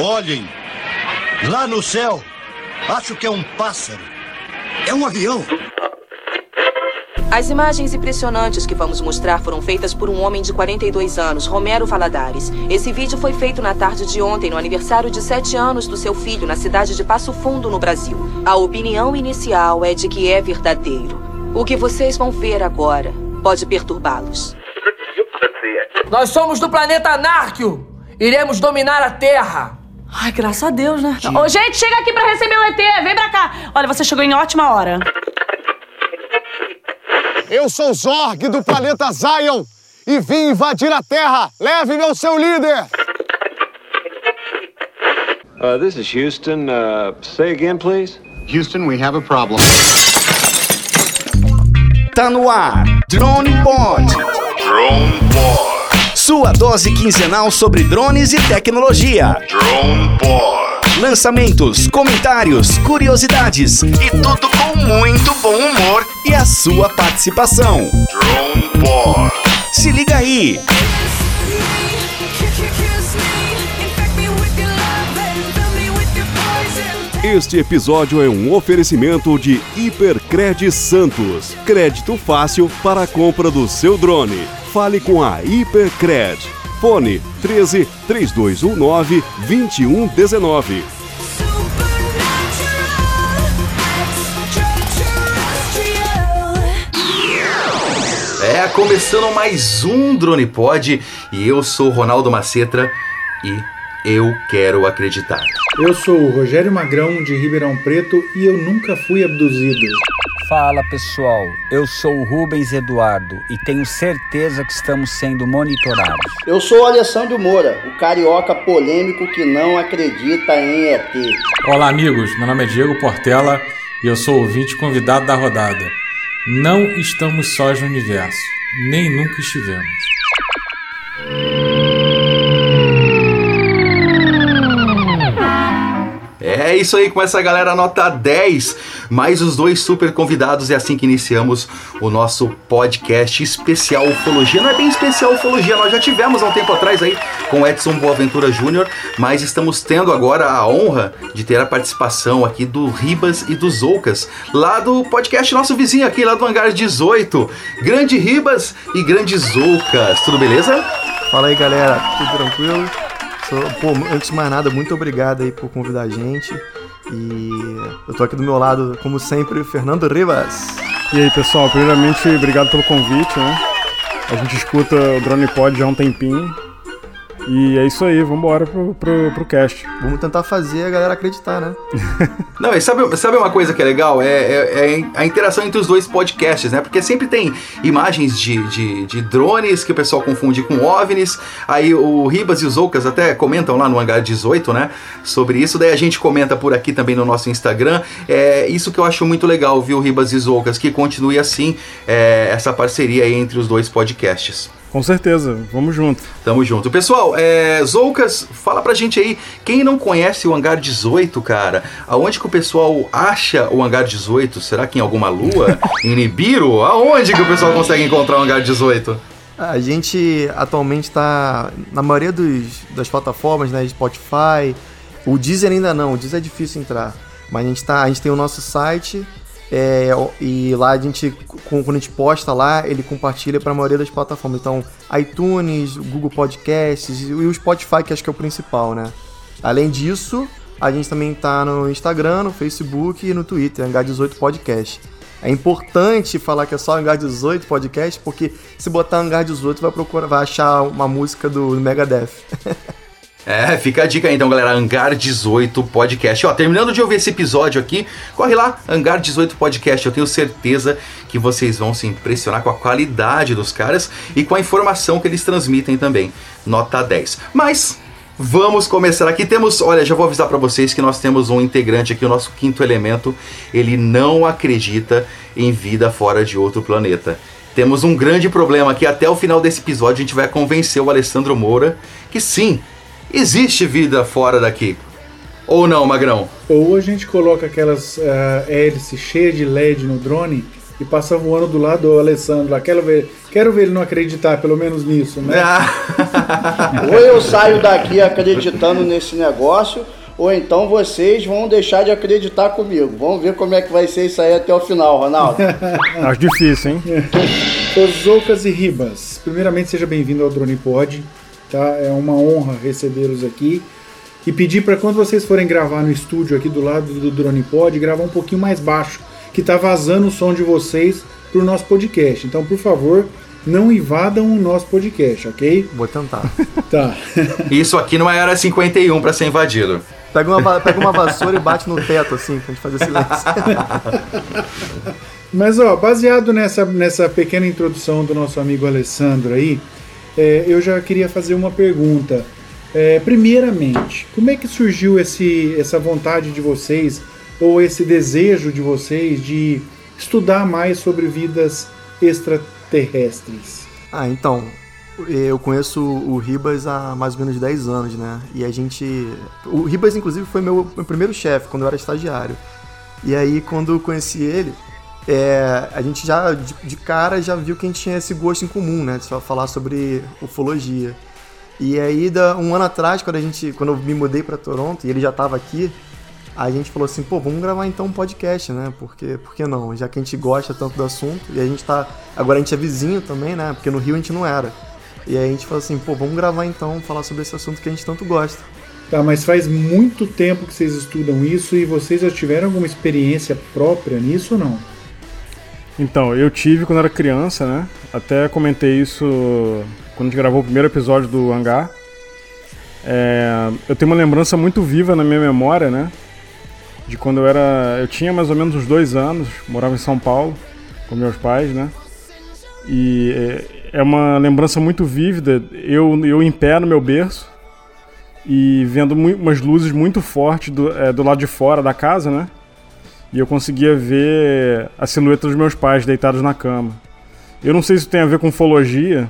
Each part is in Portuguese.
Olhem, lá no céu, acho que é um pássaro. É um avião. As imagens impressionantes que vamos mostrar foram feitas por um homem de 42 anos, Romero Valadares. Esse vídeo foi feito na tarde de ontem, no aniversário de 7 anos do seu filho, na cidade de Passo Fundo, no Brasil. A opinião inicial é de que é verdadeiro. O que vocês vão ver agora pode perturbá-los. Nós somos do planeta Anárquio! Iremos dominar a Terra! Ai, graças a Deus, né? Ô, gente, chega aqui pra receber o ET. Vem pra cá. Olha, você chegou em ótima hora. Eu sou Zorg do planeta Zion e vim invadir a Terra. Leve-me ao seu líder. Uh, this is Houston. Uh, say again, please. Houston, we have a problem. Tá no ar. Drone Pod. Sua dose quinzenal sobre drones e tecnologia. Drone Pod. Lançamentos, comentários, curiosidades e tudo com muito bom humor e a sua participação. Drone Pod. Se liga aí. Este episódio é um oferecimento de Hipercred Santos. Crédito fácil para a compra do seu drone. Fale com a Hipercred. Fone 13 3219 2119. É, começando mais um Drone Pod e eu sou Ronaldo Macetra e eu quero acreditar. Eu sou o Rogério Magrão de Ribeirão Preto e eu nunca fui abduzido. Fala pessoal, eu sou o Rubens Eduardo e tenho certeza que estamos sendo monitorados. Eu sou o Alessandro Moura, o carioca polêmico que não acredita em ET. Olá amigos, meu nome é Diego Portela e eu sou ouvinte convidado da rodada. Não estamos sós no universo, nem nunca estivemos. É isso aí, com essa galera nota 10, mais os dois super convidados. É assim que iniciamos o nosso podcast especial Ufologia. Não é bem especial Ufologia, nós já tivemos há um tempo atrás aí com Edson Boaventura Júnior, mas estamos tendo agora a honra de ter a participação aqui do Ribas e dos Zoucas, lá do podcast nosso vizinho aqui, lá do Hangar 18. Grande Ribas e Grande Zoucas, tudo beleza? Fala aí galera, tudo tranquilo? Pô, antes de mais nada, muito obrigado aí por convidar a gente. E eu tô aqui do meu lado, como sempre, Fernando Rivas. E aí, pessoal, primeiramente, obrigado pelo convite, né? A gente escuta o Drone Pod já há um tempinho. E é isso aí, vamos embora pro, pro, pro cast. Vamos tentar fazer a galera acreditar, né? Não, e sabe, sabe uma coisa que é legal? É, é, é, a interação entre os dois podcasts, né? Porque sempre tem imagens de, de, de, drones que o pessoal confunde com OVNIs. Aí o Ribas e os Oucas até comentam lá no Hangar 18, né? Sobre isso. Daí a gente comenta por aqui também no nosso Instagram. É isso que eu acho muito legal, viu, Ribas e Oucas? Que continue assim é, essa parceria aí entre os dois podcasts. Com certeza, vamos junto. Tamo junto. Pessoal, é, Zoucas, fala pra gente aí, quem não conhece o Hangar 18, cara, aonde que o pessoal acha o Hangar 18? Será que em alguma lua? em Nibiru? Aonde que o pessoal consegue encontrar o Hangar 18? A gente atualmente está na maioria dos, das plataformas, né, Spotify, o Deezer ainda não, o Deezer é difícil entrar, mas a gente, tá, a gente tem o nosso site, é, e lá a gente, quando a gente posta lá, ele compartilha para a maioria das plataformas. Então, iTunes, Google Podcasts e o Spotify, que acho que é o principal, né? Além disso, a gente também tá no Instagram, no Facebook e no Twitter, Hangar18 Podcast. É importante falar que é só Hangar 18 Podcast, porque se botar Hangar 18 vai procurar, vai achar uma música do Megadeth. É, fica a dica aí então, galera. Hangar 18 Podcast. Ó, terminando de ouvir esse episódio aqui, corre lá, Hangar 18 Podcast. Eu tenho certeza que vocês vão se impressionar com a qualidade dos caras e com a informação que eles transmitem também. Nota 10. Mas. Vamos começar aqui. Temos, olha, já vou avisar para vocês que nós temos um integrante aqui, o nosso quinto elemento. Ele não acredita em vida fora de outro planeta. Temos um grande problema aqui. Até o final desse episódio, a gente vai convencer o Alessandro Moura que sim, existe vida fora daqui. Ou não, Magrão? Ou a gente coloca aquelas uh, hélices cheias de LED no drone e passa voando do lado do Alessandro. Quero ver, quero ver ele não acreditar, pelo menos nisso, né? ou eu saio daqui acreditando nesse negócio, ou então vocês vão deixar de acreditar comigo. Vamos ver como é que vai ser isso aí até o final, Ronaldo. Acho difícil, hein? Osoucas e Ribas, primeiramente seja bem-vindo ao Drone Pod, tá? É uma honra recebê-los aqui. E pedir para quando vocês forem gravar no estúdio aqui do lado do Drone Pod, gravar um pouquinho mais baixo, que tá vazando o som de vocês pro nosso podcast. Então, por favor, não invadam o nosso podcast, ok? Vou tentar. Tá. Isso aqui não é era 51 para ser invadido. Pega uma, pega uma vassoura e bate no teto, assim, pra gente fazer silêncio. Mas ó, baseado nessa, nessa pequena introdução do nosso amigo Alessandro aí, é, eu já queria fazer uma pergunta. É, primeiramente, como é que surgiu esse, essa vontade de vocês, ou esse desejo de vocês de estudar mais sobre vidas extraterrestres? Ah, então, eu conheço o Ribas há mais ou menos 10 anos, né? E a gente. O Ribas, inclusive, foi meu, meu primeiro chefe quando eu era estagiário. E aí, quando eu conheci ele, é, a gente já, de, de cara, já viu que a gente tinha esse gosto em comum, né? Só falar sobre ufologia. E aí, da, um ano atrás, quando, a gente, quando eu me mudei para Toronto e ele já estava aqui, a gente falou assim, pô, vamos gravar então um podcast, né? Porque, por que não? Já que a gente gosta tanto do assunto, e a gente tá. Agora a gente é vizinho também, né? Porque no Rio a gente não era. E aí a gente falou assim, pô, vamos gravar então, falar sobre esse assunto que a gente tanto gosta. Tá, mas faz muito tempo que vocês estudam isso e vocês já tiveram alguma experiência própria nisso ou não? Então, eu tive quando era criança, né? Até comentei isso quando a gente gravou o primeiro episódio do Hangar. É, eu tenho uma lembrança muito viva na minha memória, né? De quando eu era. Eu tinha mais ou menos uns dois anos, morava em São Paulo com meus pais, né? E é, é uma lembrança muito vívida. Eu, eu em pé no meu berço e vendo umas luzes muito fortes do, é, do lado de fora da casa, né? E eu conseguia ver a silhueta dos meus pais deitados na cama. Eu não sei se tem a ver com ufologia,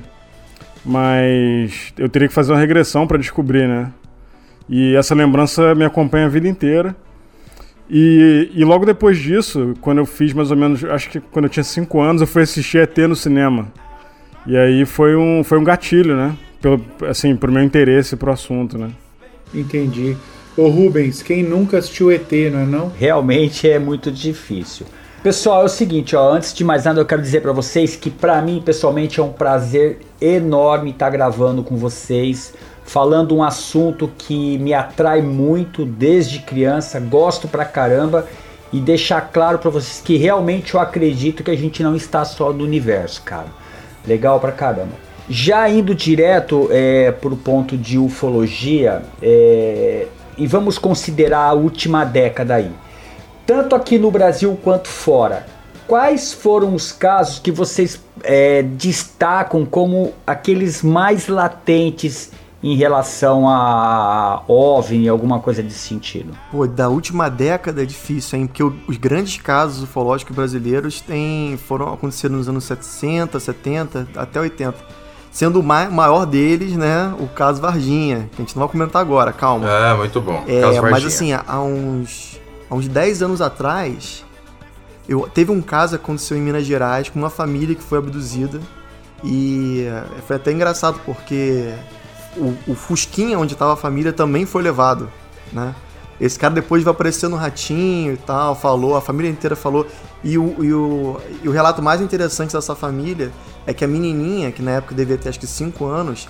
mas eu teria que fazer uma regressão para descobrir, né? E essa lembrança me acompanha a vida inteira. E, e logo depois disso, quando eu fiz mais ou menos, acho que quando eu tinha 5 anos, eu fui assistir ET no cinema. E aí foi um, foi um gatilho, né? Pelo, assim, pro meu interesse pro assunto, né? Entendi. Ô Rubens, quem nunca assistiu ET, não é não? Realmente é muito difícil. Pessoal, é o seguinte, ó, antes de mais nada eu quero dizer pra vocês que pra mim pessoalmente é um prazer enorme estar gravando com vocês, falando um assunto que me atrai muito desde criança, gosto pra caramba e deixar claro pra vocês que realmente eu acredito que a gente não está só no universo, cara. Legal pra caramba. Já indo direto é, pro ponto de ufologia, é, e vamos considerar a última década aí tanto aqui no Brasil quanto fora. Quais foram os casos que vocês é, destacam como aqueles mais latentes em relação a OVNI, alguma coisa desse sentido? Pô, da última década é difícil, hein? Porque os grandes casos ufológicos brasileiros têm, foram aconteceram nos anos 60, 70, até 80. Sendo o mai- maior deles, né, o caso Varginha, que a gente não vai comentar agora, calma. É, muito bom. É, Caso mas assim, há uns, há uns 10 anos atrás, eu, teve um caso que aconteceu em Minas Gerais com uma família que foi abduzida. E eh, foi até engraçado porque o, o Fusquinha onde estava a família também foi levado, né? Esse cara depois vai aparecer no Ratinho e tal, falou, a família inteira falou. E o, e o, e o relato mais interessante dessa família é que a menininha, que na época devia ter acho que 5 anos,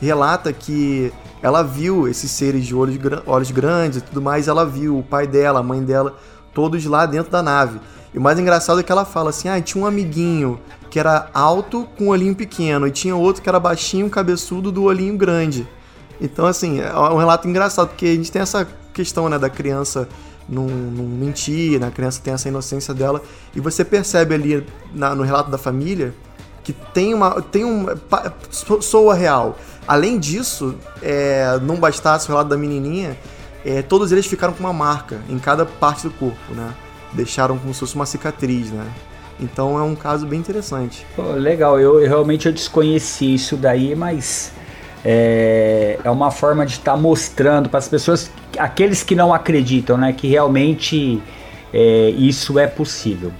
relata que ela viu esses seres de olhos, olhos grandes e tudo mais, ela viu o pai dela, a mãe dela, todos lá dentro da nave. E o mais engraçado é que ela fala assim: ah, tinha um amiguinho que era alto com um olhinho pequeno, e tinha outro que era baixinho, cabeçudo, do olhinho grande. Então, assim, é um relato engraçado, porque a gente tem essa questão, né, da criança não, não mentir, né, a criança tem essa inocência dela, e você percebe ali na- no relato da família que tem uma. tem um. soa real. Além disso, é, não bastasse o relato da menininha, é, todos eles ficaram com uma marca em cada parte do corpo, né? Deixaram como se fosse uma cicatriz, né? Então é um caso bem interessante. Legal, eu, eu realmente eu desconheci isso daí, mas é, é uma forma de estar mostrando para as pessoas, aqueles que não acreditam, né, que realmente é, isso é possível.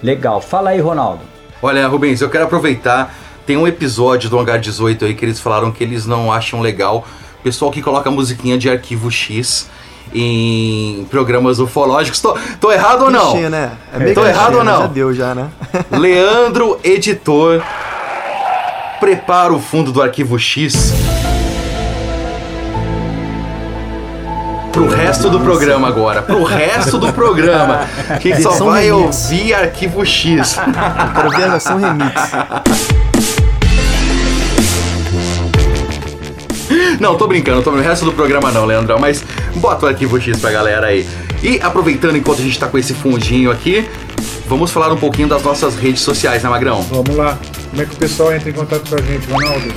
Legal. Fala aí, Ronaldo. Olha, Rubens, eu quero aproveitar. Tem um episódio do Hangar 18 aí que eles falaram que eles não acham legal. o Pessoal que coloca musiquinha de arquivo X em programas ufológicos. Tô, tô errado ou não? Clichê, né? É meio tô clichê, errado ou não? Já deu, já, né? Leandro, editor, prepara o fundo do arquivo X. Pro resto do programa agora, pro resto do programa, que só vai remix. ouvir arquivo X. Quero ver a versão remix. Não, tô brincando, tô no resto do programa não, Leandrão, mas bota o arquivo X pra galera aí. E aproveitando enquanto a gente tá com esse fundinho aqui, vamos falar um pouquinho das nossas redes sociais, né, Magrão? Vamos lá. Como é que o pessoal entra em contato com a gente, Ronaldo?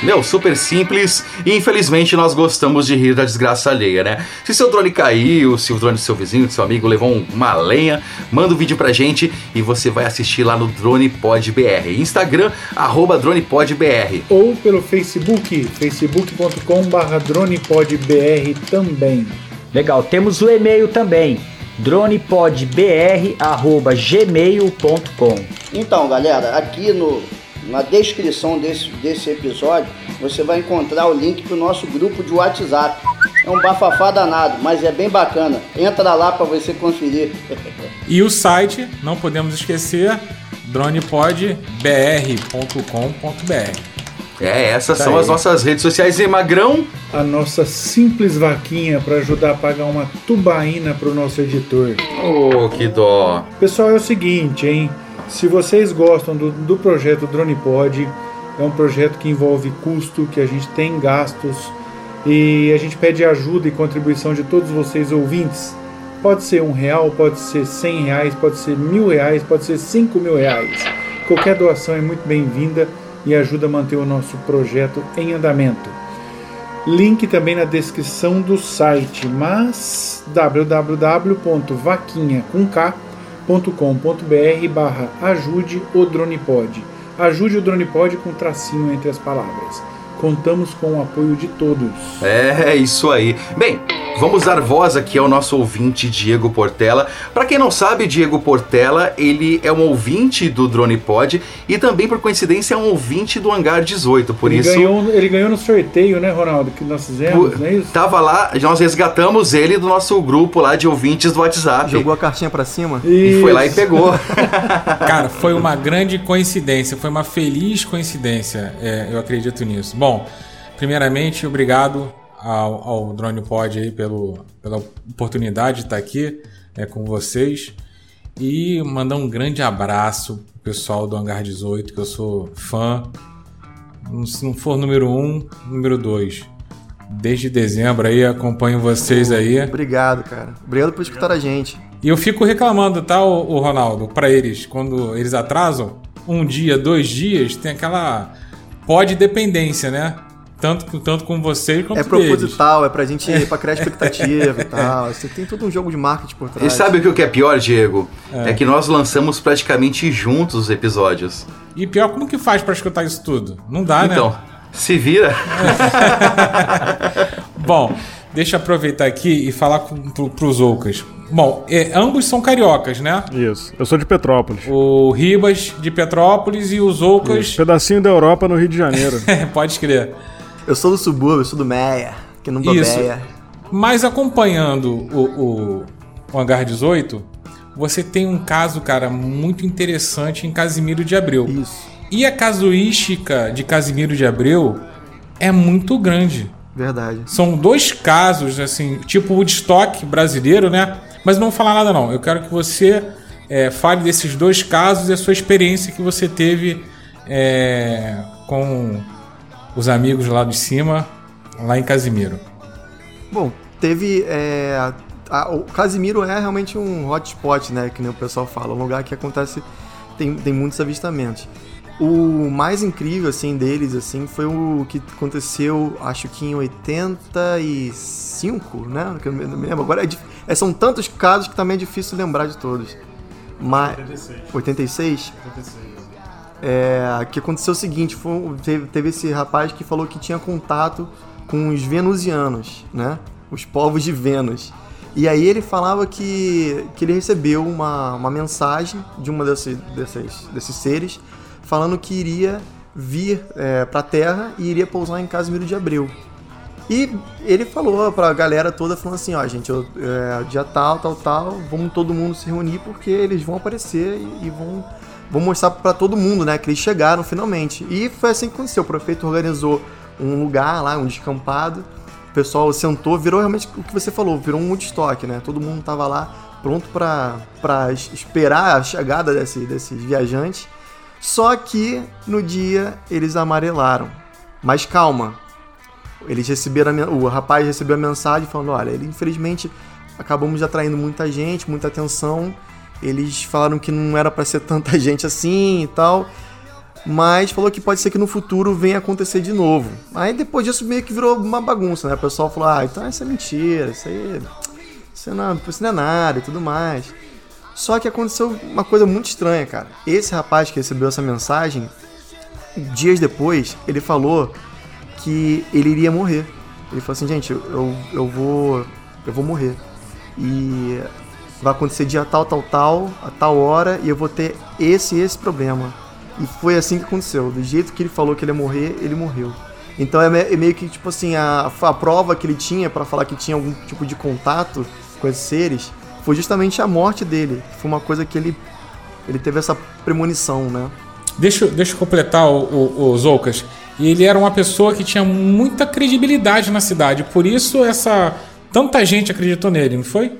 Meu, super simples e infelizmente nós gostamos de rir da desgraça alheia, né? Se seu drone caiu, se o drone do seu vizinho, do seu amigo levou um- uma lenha, manda um vídeo pra gente e você vai assistir lá no DronePodBR. Instagram, arroba DronePodBR. Ou pelo Facebook, facebook.com.br dronepodbr também. Legal. Temos o e-mail também. dronepodbr@gmail.com. Então, galera, aqui no, na descrição desse, desse episódio, você vai encontrar o link pro nosso grupo de WhatsApp. É um bafafá danado, mas é bem bacana. Entra lá para você conferir. E o site, não podemos esquecer, dronepodbr.com.br. É, essas Tá são aí. as nossas redes sociais e Magrão. A nossa simples vaquinha para ajudar a pagar uma tubaína pro nosso editor. Oh, que dó. Pessoal, é o seguinte, hein? Se vocês gostam do, do projeto DronePod, é um projeto que envolve custo, que a gente tem gastos e a gente pede ajuda e contribuição de todos vocês ouvintes. Pode ser um real, pode ser cem reais, pode ser mil reais, pode ser cinco mil reais. Qualquer doação é muito bem-vinda e ajuda a manter o nosso projeto em andamento. Link também na descrição do site, mas www.vaquinha.com.br barra ajude o Dronepod. Ajude o Dronepod com tracinho entre as palavras. Contamos com o apoio de todos. É, isso aí. Bem, vamos dar voz aqui ao nosso ouvinte Diego Portela. Pra quem não sabe, Diego Portela, ele é um ouvinte do Drone Pod e também, por coincidência, é um ouvinte do Hangar 18. Por ele, isso, ganhou, ele ganhou no sorteio, né, Ronaldo? Que nós fizemos, não é isso? tava lá, nós resgatamos ele do nosso grupo lá de ouvintes do WhatsApp. Jogou a cartinha pra cima? E foi lá e pegou. Cara, foi uma grande coincidência, foi uma feliz coincidência, é, eu acredito nisso. Bom, primeiramente, obrigado ao, ao Drone Pod aí pelo, pela oportunidade de estar aqui é, com vocês e mandar um grande abraço pro pessoal do Hangar 18, que eu sou fã. Se não for número um, número dois. Desde dezembro aí, acompanho vocês aí. Obrigado, cara. Obrigado por escutar a gente. E eu fico reclamando, tá, o, Ronaldo, pra eles, quando eles atrasam, um dia, dois dias, tem aquela pode dependência, né? Tanto, tanto com vocês quanto É deles. proposital, é pra gente pra criar expectativa e tal. Você tem todo um jogo de marketing por trás. E sabe o que é pior, Diego? É. É. que nós lançamos praticamente juntos os episódios. E pior, como que faz pra escutar isso tudo? Não dá, né? Então, se vira. Bom, deixa eu aproveitar aqui e falar com, pro, pros Oucas. Bom, é, ambos são cariocas, né? Isso. Eu sou de Petrópolis. O Ribas de Petrópolis e os Oucas. Isso. Pedacinho da Europa no Rio de Janeiro. Pode crer. Eu sou do subúrbio, eu sou do Meia, que não Isso. bobeia. Mas acompanhando o, o, o Hangar 18, você tem um caso, cara, muito interessante em Casimiro de Abreu. Isso. E a casuística de Casimiro de Abreu é muito grande. Verdade. São dois casos, assim, tipo Woodstock brasileiro, né? Mas não vou falar nada não. Eu quero que você é, fale desses dois casos e a sua experiência que você teve é, com os amigos lá de cima, lá em Casimiro. Bom, teve. é, a- a- o Casimiro é realmente um hotspot, né? Que nem o pessoal fala. Um lugar que acontece. Tem, tem muitos avistamentos. O mais incrível, assim, deles, assim, foi o que aconteceu, acho que em 85, né? Que eu não me lembro. Agora é, dif- é, são tantos casos que também é difícil lembrar de todos. Mas, 86. 86? 86. É, que aconteceu o seguinte, foi, teve, teve esse rapaz que falou que tinha contato com os venusianos, né? Os povos de Vênus. E aí ele falava que, que ele recebeu uma, uma mensagem de uma desse, desses, desses seres falando que iria vir é, pra Terra e iria pousar em Casimiro de Abreu. E ele falou pra galera toda, falando assim, ó, gente, eu, é, dia tal, tal, tal, vamos todo mundo se reunir porque eles vão aparecer e, e vão, vão mostrar pra todo mundo, né, que eles chegaram finalmente. E foi assim que aconteceu, o prefeito organizou um lugar lá, um descampado, o pessoal sentou, virou realmente o que você falou, virou um Woodstock, né, todo mundo tava lá pronto pra esperar a chegada desse, desses viajantes, só que no dia eles amarelaram. Mas calma, eles receberam a, o rapaz recebeu a mensagem falando, olha, ele infelizmente acabamos atraindo muita gente, muita atenção. Eles falaram que não era para ser tanta gente assim e tal, mas falou que pode ser que no futuro venha acontecer de novo. Aí depois disso meio que virou uma bagunça, né? O pessoal falou: "Ah, então isso é mentira, isso aí, isso não, isso não é nada e tudo mais". Só que aconteceu uma coisa muito estranha, cara. Esse rapaz que recebeu essa mensagem, dias depois, ele falou que ele iria morrer. Ele falou assim, gente, eu, eu vou eu vou morrer. E vai acontecer dia tal, tal, tal, a tal hora, e eu vou ter esse esse problema. E foi assim que aconteceu. Do jeito que ele falou que ele ia morrer, ele morreu. Então é, é meio que tipo assim, a, a prova que ele tinha para falar que tinha algum tipo de contato com esses seres foi justamente a morte dele. Foi uma coisa que ele ele teve essa premonição, né? Deixa, deixa eu completar o, o. E ele era uma pessoa que tinha muita credibilidade na cidade. Por isso essa tanta gente acreditou nele, não foi?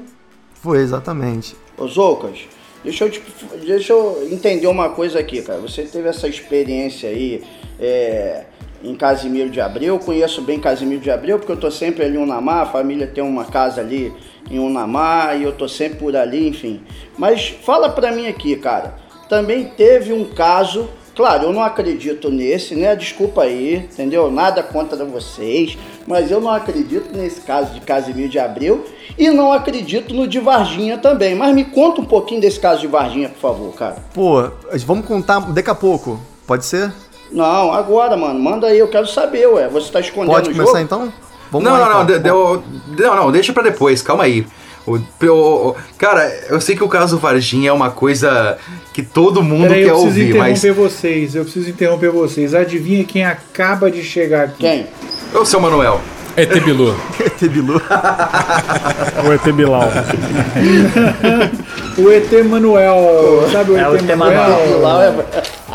Foi, exatamente. Ô Zoucas, deixa eu, te- deixa eu entender uma coisa aqui, cara. Você teve essa experiência aí é, em Casimiro de Abreu. Eu conheço bem Casimiro de Abreu porque eu tô sempre ali em Unamar, a família tem uma casa ali em Unamar e eu tô sempre por ali, enfim. Mas fala pra mim aqui, cara. Também teve um caso, claro, eu não acredito nesse, né? Desculpa aí, entendeu? Nada contra vocês, mas eu não acredito nesse caso de Casimiro de Abreu e não acredito no de Varginha também. Mas me conta um pouquinho desse caso de Varginha, por favor, cara. Pô, vamos contar daqui a pouco. Pode ser? Não, agora, mano. Manda aí, eu quero saber, ué. Você tá escondendo Pode começar então? não, não, não, de- deu- não, não, deixa pra depois, calma aí. O, o- o- cara, eu sei que o caso Varginha é uma coisa que todo mundo Peraí, quer eu preciso ouvir, mas. interromper vocês. Eu preciso interromper vocês. Adivinha quem acaba de chegar aqui? Quem? Ô, seu Manuel. ET Bilu. ET Bilu. o ET Bilal. o ET Manuel. Sabe o É, o ET, ET Manuel? Manuel.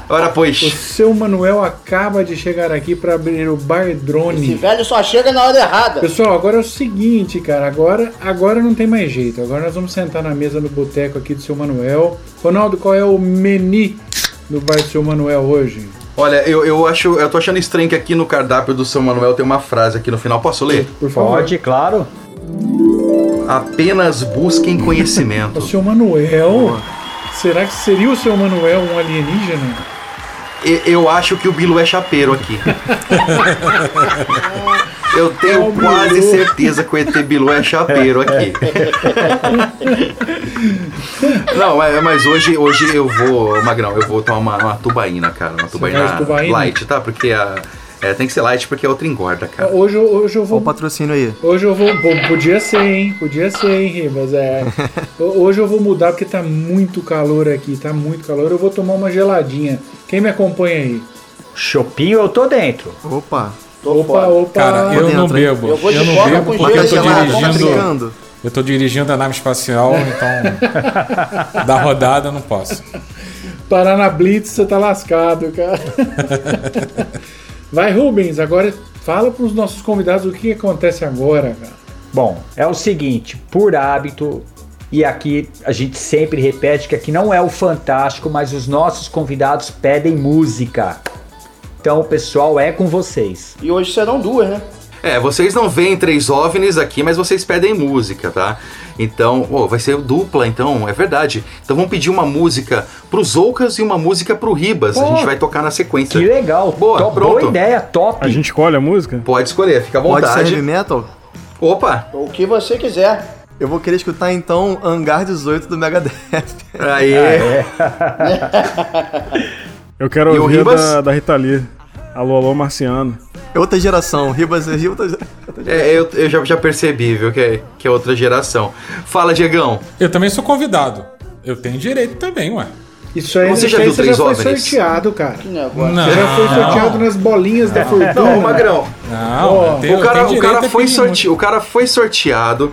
Ora, pois. O seu Manuel acaba de chegar aqui para abrir o Bar Drone. Esse velho só chega na hora errada. Pessoal, agora é o seguinte, cara. Agora, agora não tem mais jeito. Agora nós vamos sentar na mesa no boteco aqui do seu Manuel. Ronaldo, qual é o menu do bar do seu Manuel hoje? Olha, eu, eu acho. Eu tô achando estranho que aqui no cardápio do seu Manuel tem uma frase aqui no final. Posso ler? Por favor. Pode, claro. Apenas busquem conhecimento. O seu Manuel? Será que seria o seu Manuel um alienígena? Eu acho que o Bilu é chapeiro aqui. Eu tenho quase certeza que o ET Bilu é chapeiro aqui. Não, mas, hoje, hoje eu vou, Magrão, eu vou tomar uma, uma tubaína, cara. Uma tubaína, tubaína? light, tá? Porque a, é, tem que ser light porque a outra engorda, cara. Hoje, eu- hoje eu vou. Olha o patrocínio aí. Hoje eu vou. Podia ser, hein? Podia ser, hein, Ribas? É. Ho- Hoje eu vou mudar porque tá muito calor aqui. Tá muito calor. Eu vou tomar uma geladinha. Quem me acompanha aí? Chopinho, eu tô dentro. Opa. Opa, opa. Cara, eu não bebo. Eu vou de não bebo com porque eu tô. Tá dirigindo. brincando? Eu tô dirigindo a nave espacial, então. da rodada eu não posso. Parar na Blitz, você tá lascado, cara. Vai, Rubens, agora fala pros nossos convidados o que, que acontece agora, cara. Bom, é o seguinte, por hábito, e aqui a gente sempre repete que aqui não é o fantástico, mas os nossos convidados pedem música. Então, pessoal, é com vocês. E hoje serão duas, né? É, vocês não veem três OVNIs aqui, mas vocês pedem música, tá? Então, ô, vai ser dupla, então, é verdade. Então vamos pedir uma música pro Zoucas e uma música pro Ribas. a Pô, gente vai tocar na sequência. Que legal. Boa, Top- pronto. boa ideia, top. A gente escolhe a música? Pode escolher, fica à Pode ser vontade. heavy metal? Opa! O que você quiser. Eu vou querer escutar então Hangar 18 do Megadeth. Aí. Eu quero E o ouvir Ribas? da, da Rita Lee. Alô, alô, marciano. É outra geração. Ribas é outra, É, eu, eu já, já percebi, viu, que é, que é outra geração. Fala, Diegão. Eu também sou convidado. Eu tenho direito também, ué. Isso aí, Você já viu você três já foi sorteado, cara. Não. Você já foi sorteado nas bolinhas da fortuna. Não, Magrão. Não, eu tenho- o cara, o cara foi sorte... o cara foi sorteado.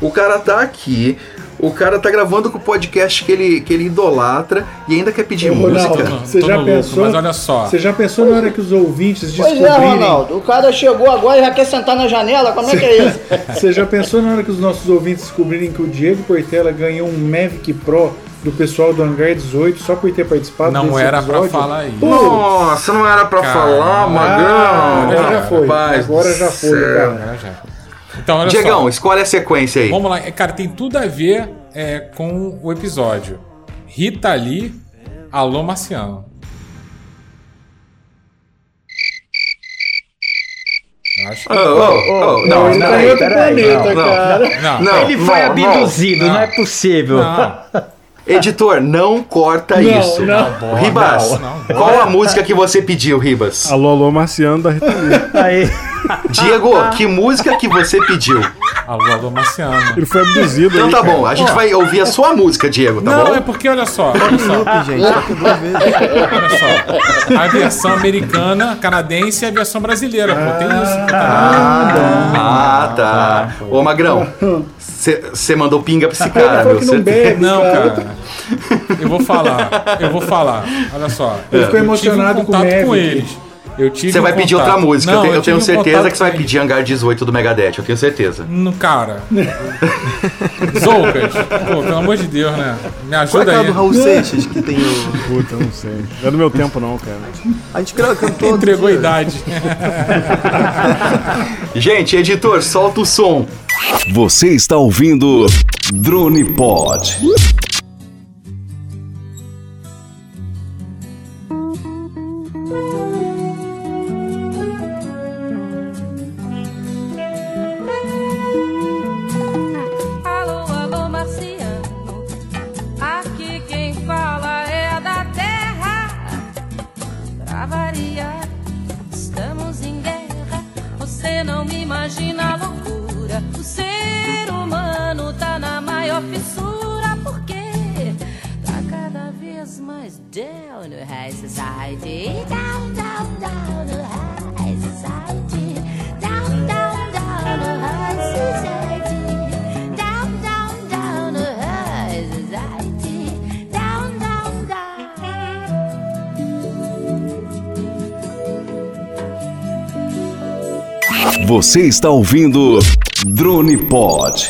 O cara tá aqui. O cara tá gravando com o podcast que ele, que ele idolatra e ainda quer pedir Ô, música. Ronaldo, você já pensou? mas olha só. Você já pensou na hora que os ouvintes Pois é, descobrirem? Ronaldo. O cara chegou agora e já quer sentar na janela. Como é que é isso? Você já pensou na hora que os nossos ouvintes descobrirem que o Diego Portela ganhou um Mavic Pro do pessoal do Hangar 18 só por ter participado Não desse era pra episódio? falar isso. Pô, Nossa, não era pra Cara, falar, ah, Magrão. agora já foi. Agora já foi, cara. Agora já. Então, olha Diegão, só. escolhe a sequência aí. Vamos lá. É, Cara, tem tudo a ver é, com o episódio. Rita Lee, Alô Marciano. Acho que... Oh, oh, oh, não, ele não, tá em outro peraí, planeta, não, cara. Não, não, Ele foi não, abduzido, não, não. é possível. não. Editor, não corta Não, isso. não. Ribas, Não, não, qual a música que você pediu, Ribas? Alô, alô, Marciano da Rita Lee. Aí, Diego, que música que você pediu? Alô, Alô Marciano. Ele foi abduzido Então aí, tá cara. bom, a gente vai ouvir a sua música, Diego, tá não, bom? é porque, olha só, olha só, gente, olha só. A versão americana, canadense e a versão brasileira, pô, tem isso. Ah, tá. Ô, Magrão, você mandou pinga pra esse cara, meu. não bebe, Não, cara. cara. Eu vou falar, eu vou falar. Olha só. Ele ficou emocionado tive um com com, eles. Eu tive Você um vai pedir outra música. Não, eu tenho, eu tive tenho certeza que você vai pedir Hangar 18 do Megadeth, eu tenho certeza. No cara. Zoucas. Pô, pelo amor de Deus, né? Me Qual é ajuda aí. do Raul Seixas que tem o. Puta, eu não sei. Não é do meu tempo, não, cara. A gente cantou. Entregou a idade. Gente, editor, solta o som. Você está ouvindo Drone Pod. Você está ouvindo Drone Pod.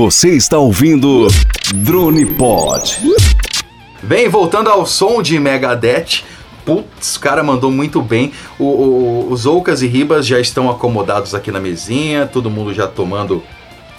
Você está ouvindo Drone Pod. Bem, voltando ao som de Megadeth. Putz, o cara mandou muito bem. O, o- os Oucas e Ribas já estão acomodados aqui na mesinha, todo mundo já tomando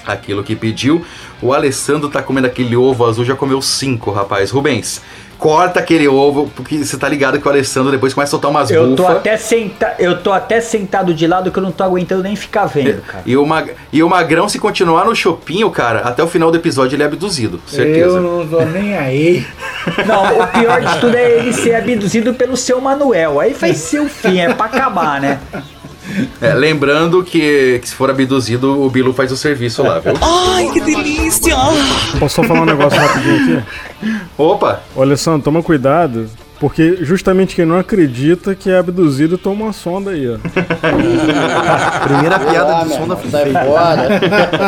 aquilo que pediu. O Alessandro tá comendo aquele ovo azul, já comeu cinco, rapaz. Rubens, corta aquele ovo, porque você tá ligado que o Alessandro depois começa a soltar umas eu tô, bufas. até senta... eu tô até sentado de lado que eu não tô aguentando nem ficar vendo, cara. E o, Mag... e o Magrão, se continuar no chopinho, cara, até o final do episódio ele é abduzido, certeza. Eu não tô nem aí. Não, o pior de tudo é ele ser abduzido pelo seu Manuel. Aí vai ser o fim, é pra acabar, né? É, lembrando que, que se for abduzido, o Bilu faz o serviço lá, viu? Ai, que delícia! Posso só falar um negócio rapidinho aqui? Opa! Ô, Alessandro, toma cuidado, porque justamente quem não acredita que é abduzido toma uma sonda aí, ó. Primeira Vai piada lá, de sonda irmão, sai feita. fora.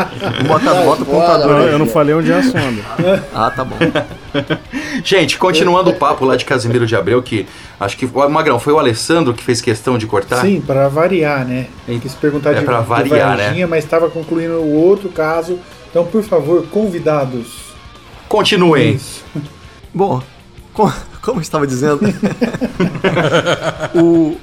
Bota, Sai bota o fora, contador Eu, não falei onde é a sonda. Ah, tá bom. Gente, continuando o papo lá de Casimiro de Abreu, que acho que. Magrão, foi o Alessandro que fez questão de cortar? Sim, para variar, né? Quis perguntar É de, pra de variar, né? Varginha, mas estava concluindo o outro caso. Então, por favor, convidados. Continuem. Bom, co- como eu estava dizendo, o,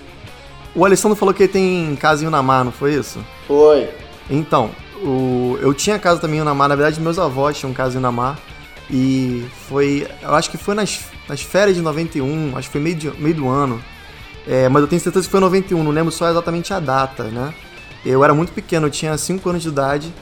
o Alessandro falou que ele tem casa em Unamar, não foi isso? Foi. Então, o, eu tinha casa também em Unamar, na verdade meus avós tinham casa em Unamar. E foi, eu acho que foi nas, nas férias de 91, acho que foi meio, de- meio do ano. É, mas eu tenho certeza que foi 91, não lembro só exatamente a data, né? Eu era muito pequeno, eu tinha 5 anos de idade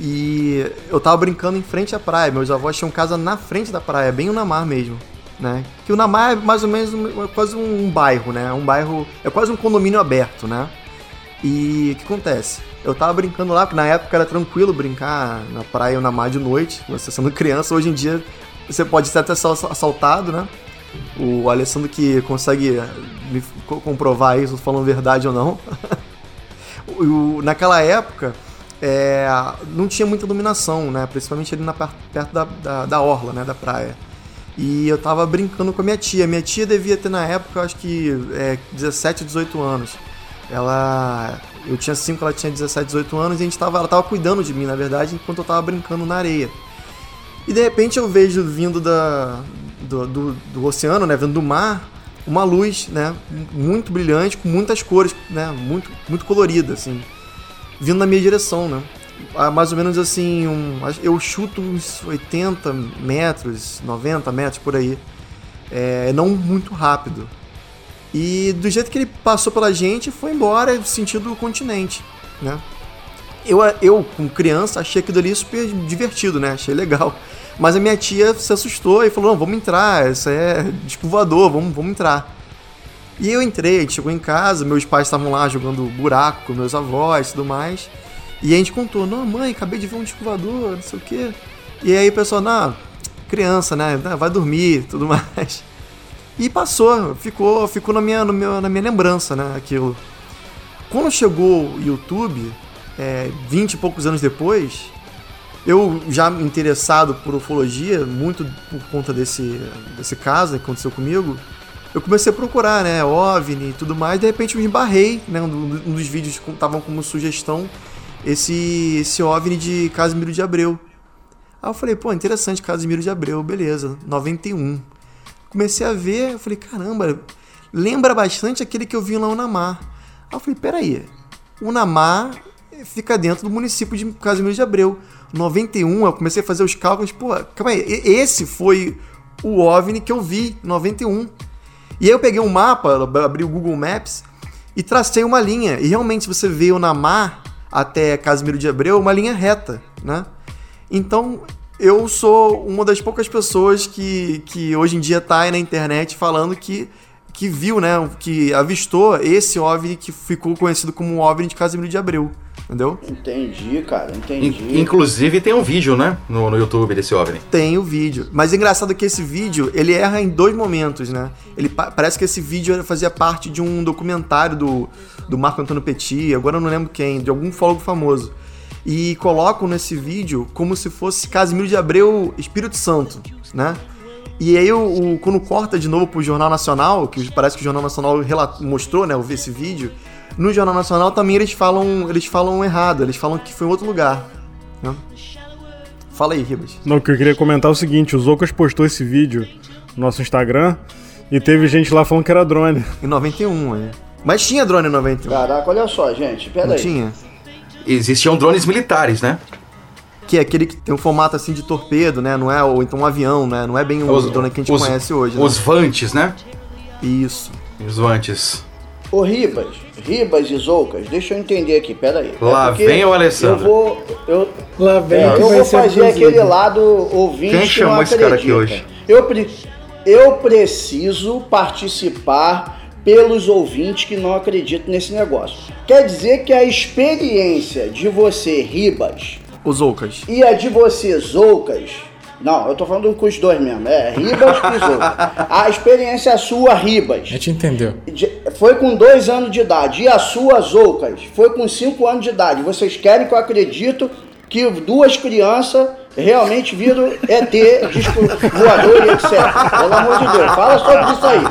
e eu tava brincando em frente à praia. Meus avós tinham casa na frente da praia, bem no mar mesmo, né? Que o Namar é mais ou menos um- é quase um bairro, né? Um bairro, é quase um condomínio aberto, né? E o que acontece? Eu tava brincando lá, porque na época era tranquilo brincar na praia ou na mar de noite, você sendo criança. Hoje em dia você pode ser até assaltado, né? O Alessandro que consegue eh, me co- comprovar isso, falando verdade ou não. O- naquela época, é, não tinha muita iluminação, né? Principalmente ali na, perto da, da, da orla, né? Da praia. E eu tava brincando com a minha tia. Minha tia devia ter na época, eu acho que é, 17, 18 anos. Ela. Eu tinha 5, ela tinha 17, 18 anos e a gente tava, ela tava cuidando de mim, na verdade, enquanto eu tava brincando na areia. E de repente eu vejo vindo da, do, do, do oceano, né? Vindo do mar, uma luz, né? Muito brilhante, com muitas cores, né? Muito, muito colorida, assim. Vindo na minha direção, né? A mais ou menos assim, um, eu chuto uns 80 metros, 90 metros por aí. É, não muito rápido. E do jeito que ele passou pela gente, foi embora, sentido continente, né? Eu, eu, como criança, achei aquilo ali super divertido, né? Achei legal. Mas a minha tia se assustou e falou: não, vamos entrar, isso é disco voador, vamos, vamos entrar. E eu entrei, chegou em casa, meus pais estavam lá jogando buraco com meus avós e tudo mais. E a gente contou: não, mãe, acabei de ver um disco voador, não sei o quê. E aí o pessoal, não, criança, né? Vai dormir tudo mais. E passou, ficou, ficou na, minha, na minha lembrança, né? Aquilo. Quando chegou o YouTube, é, 20 e poucos anos depois, eu já interessado por ufologia, muito por conta desse, desse caso que aconteceu comigo, eu comecei a procurar, né, OVNI e tudo mais, de repente eu me barrei, né, um dos vídeos que estavam como sugestão, esse, esse OVNI de Casimiro de Abreu. Aí eu falei, pô, interessante, Casimiro de Abreu, beleza, 91. Comecei a ver, eu falei, caramba, lembra bastante aquele que eu vi lá no Namar. Aí eu falei, peraí, o Namar fica dentro do município de Casimiro de Abreu. 91, eu comecei a fazer os cálculos, pô, calma aí, esse foi o OVNI que eu vi em 91. E aí eu peguei um mapa, abri o Google Maps e tracei uma linha. E realmente, se você vê o Namar até Casimiro de Abreu, uma linha reta, né? Então, eu sou uma das poucas pessoas que, que hoje em dia tá aí na internet falando que, que viu, né? Que avistou esse OVNI que ficou conhecido como o OVNI de Casimiro de Abreu. Entendeu? Entendi, cara, In- entendi. inclusive tem um vídeo, né? No, no YouTube desse OVNI. Tem o vídeo. Mas é engraçado que esse vídeo, ele erra em dois momentos, né? Ele pa- parece que esse vídeo fazia parte de um documentário do, do Marco Antônio Petit, agora eu não lembro quem, de algum fólogo famoso. E colocam nesse vídeo como se fosse Casimiro de Abreu Espírito Santo, né? E aí, o, o- quando corta de novo pro Jornal Nacional, que parece que o Jornal Nacional mostrou, né? Esse vídeo. No Jornal Nacional também eles falam, eles falam errado, eles falam que foi em outro lugar. né? Fala aí, Ribas. Não, o que eu queria comentar é o seguinte, o Zocas postou esse vídeo no nosso Instagram e teve gente lá falando que era drone. Em 91, é. Mas tinha drone em 91. Caraca, olha só, gente, pera Não aí. tinha? Existiam drones militares, né? Que é aquele que tem um formato assim de torpedo, né? Não é, ou então um avião, né? Não é bem o Os- drone que a gente os- conhece hoje. Os né? Vantes, né? Isso. Os Vantes. Ô Ribas, Ribas e Zoucas, deixa eu entender aqui, pera aí. É Lá porque vem o Alessandro. Eu vou. Eu, Lá vem é, que eu vou fazer aquele lado ouvinte. Quem que chamou não esse cara aqui hoje? Eu, pre- eu preciso participar pelos ouvintes que não acreditam nesse negócio. Quer dizer que a experiência de você, Ribas, Os Oucas. e a de você, Zoucas, não, eu tô falando com os dois mesmo, é Ribas e Zoucas. A experiência sua, Ribas, A gente entendeu. de- foi com dois anos de idade. E a sua, Zoucas, foi com cinco anos de idade. Vocês querem que eu acredito que duas crianças realmente viram ET, disco voador e etc. Pelo amor de Deus, fala sobre isso aí.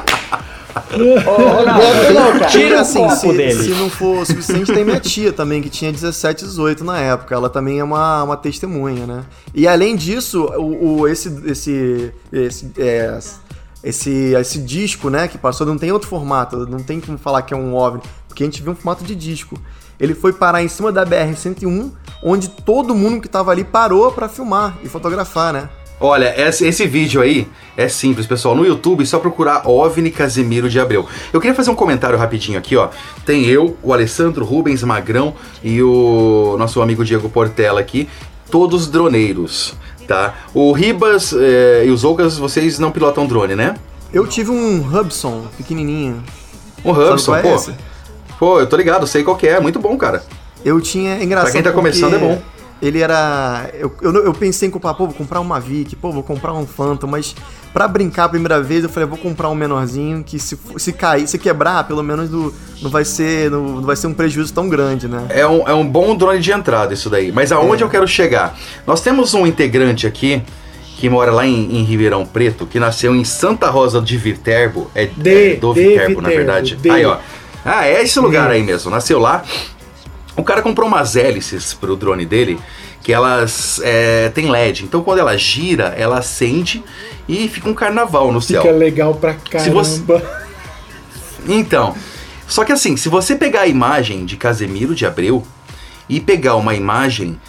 Não, não, cara. Tira assim, se, se não for o suficiente, tem minha tia também, que tinha 17, 18 na época. Ela também é uma, uma testemunha, né? E além disso, o, o- esse, esse, esse, é, esse, esse disco, né, que passou, não tem outro formato, não tem como falar que é um OVNI, porque a gente viu um formato de disco. Ele foi parar em cima da BR-101, onde todo mundo que tava ali parou pra filmar e fotografar, né? Olha, esse, esse vídeo aí é simples, pessoal. No YouTube, é só procurar OVNI Casemiro de Abreu. Eu queria fazer um comentário rapidinho aqui, ó. Tem eu, o Alessandro Rubens Magrão e o nosso amigo Diego Portela aqui, todos droneiros, tá? O Ribas eh, e os Oucas, vocês não pilotam drone, né? Eu tive um Hubson pequenininho. Sabe Hubson, é pô. esse? Pô, eu tô ligado, sei qual que é, muito bom, cara. Eu tinha. É engraçado. Pra quem tá começando é bom. Ele era. Eu, eu, eu pensei em comprar, pô, vou comprar uma Vic, pô, vou comprar um Phantom, mas pra brincar a primeira vez eu falei, vou comprar um menorzinho que se, se cair, se quebrar, pelo menos do, não, vai ser, não, não vai ser um prejuízo tão grande, né? É um, é um bom drone de entrada isso daí. Mas aonde eu quero chegar? Nós temos um integrante aqui que mora lá em, em Ribeirão Preto, que nasceu em Santa Rosa de Viterbo. É, De- é do de Viterbo, na Viterbo, verdade. de. Aí, ó. Ah, é esse lugar Sim. aí mesmo. Nasceu lá. O cara comprou umas hélices pro drone dele, que elas é, tem LED. Então quando ela gira, ela acende e fica um carnaval no céu. Fica legal pra Se você- caramba. Então, só que assim, se você pegar a imagem de Casemiro de Abreu e pegar uma imagem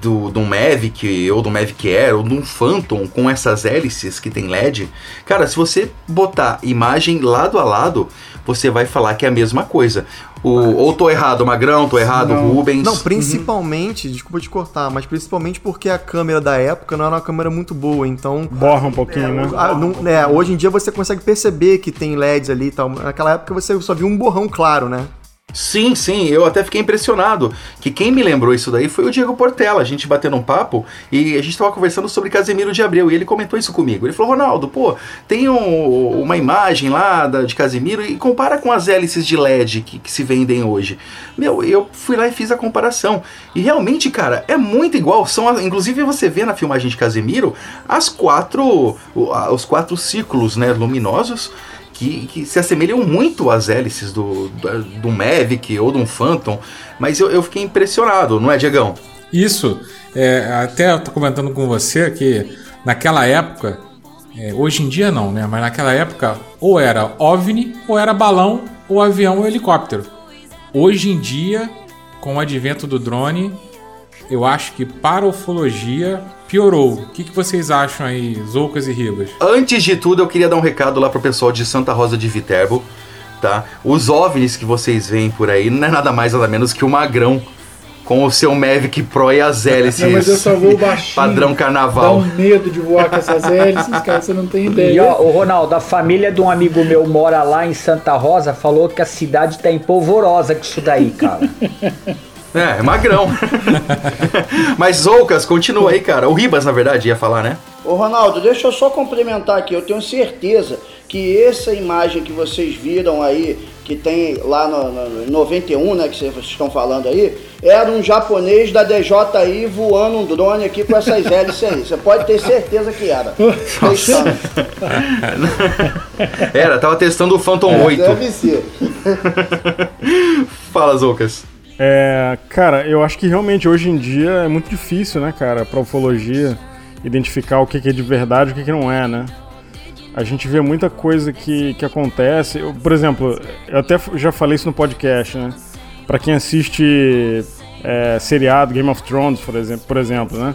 do, do Mavic ou do Mavic Air ou de um Phantom com essas hélices que tem LED, cara, se você botar imagem lado a lado, você vai falar que é a mesma coisa. O, ou tô errado, Magrão, tô errado, Rubens. Não, principalmente, desculpa te cortar, mas principalmente porque a câmera da época não era uma câmera muito boa, então. Borra um pouquinho, né? Ah, não- é, hoje em dia você consegue perceber que tem LEDs ali e tal. Naquela época você só viu um borrão claro, né? Sim, sim, eu até fiquei impressionado. Que quem me lembrou isso daí foi o Diego Portela. A gente batendo um papo e a gente tava conversando sobre Casemiro de Abreu e ele comentou isso comigo. Ele falou: Ronaldo, pô, tem um- uma imagem lá da, de Casemiro e compara com as hélices de LED que, que se vendem hoje. Meu, eu fui lá e fiz a comparação. E realmente, cara, é muito igual. São, inclusive, você vê na filmagem de Casemiro as quatro, os quatro círculos né, luminosos que, que se assemelham muito às hélices do, do, do Mavic ou um Phantom, mas eu, eu fiquei impressionado, não é, Diegão? Isso, é, até eu tô comentando com você que naquela época, é, hoje em dia não, né? Mas naquela época, ou era OVNI, ou era balão, ou avião ou helicóptero. Hoje em dia, com o advento do drone, eu acho que para ufologia piorou. O que, que vocês acham aí, Zoucas e Ribas? Antes de tudo, eu queria dar um recado lá pro pessoal de Santa Rosa de Viterbo, tá? Os OVNIs que vocês veem por aí não é nada mais nada menos que o Magrão com o seu Mavic Pro e as hélices. Não, mas eu só vou baixinho. Padrão Dá carnaval. um medo de voar com essas hélices, cara, você não tem E ideia. ó, o Ronaldo, a família de um amigo meu mora lá em Santa Rosa, falou que a cidade tá empolvorosa com isso daí, cara. É, é magrão. Mas Zoucas, continua aí, cara. O Ribas, na verdade, ia falar, né? Ô Ronaldo, deixa eu só complementar aqui. Eu tenho certeza que essa imagem que vocês viram aí, que tem lá no, no 91, né, que vocês estão falando aí, era um japonês da DJI voando um drone aqui com essas hélices aí. Você pode ter certeza que era. Testando. Era, tava testando o Phantom 8. É, Deve ser. Fala, Zoucas. É, cara, eu acho que realmente hoje em dia é muito difícil, né, cara, pra ufologia identificar o que é de verdade e o que não é, né? A gente vê muita coisa que, que acontece. Eu, por exemplo, eu até já falei isso no podcast, né? Pra quem assiste é, seriado Game of Thrones, por exemplo, por exemplo, né?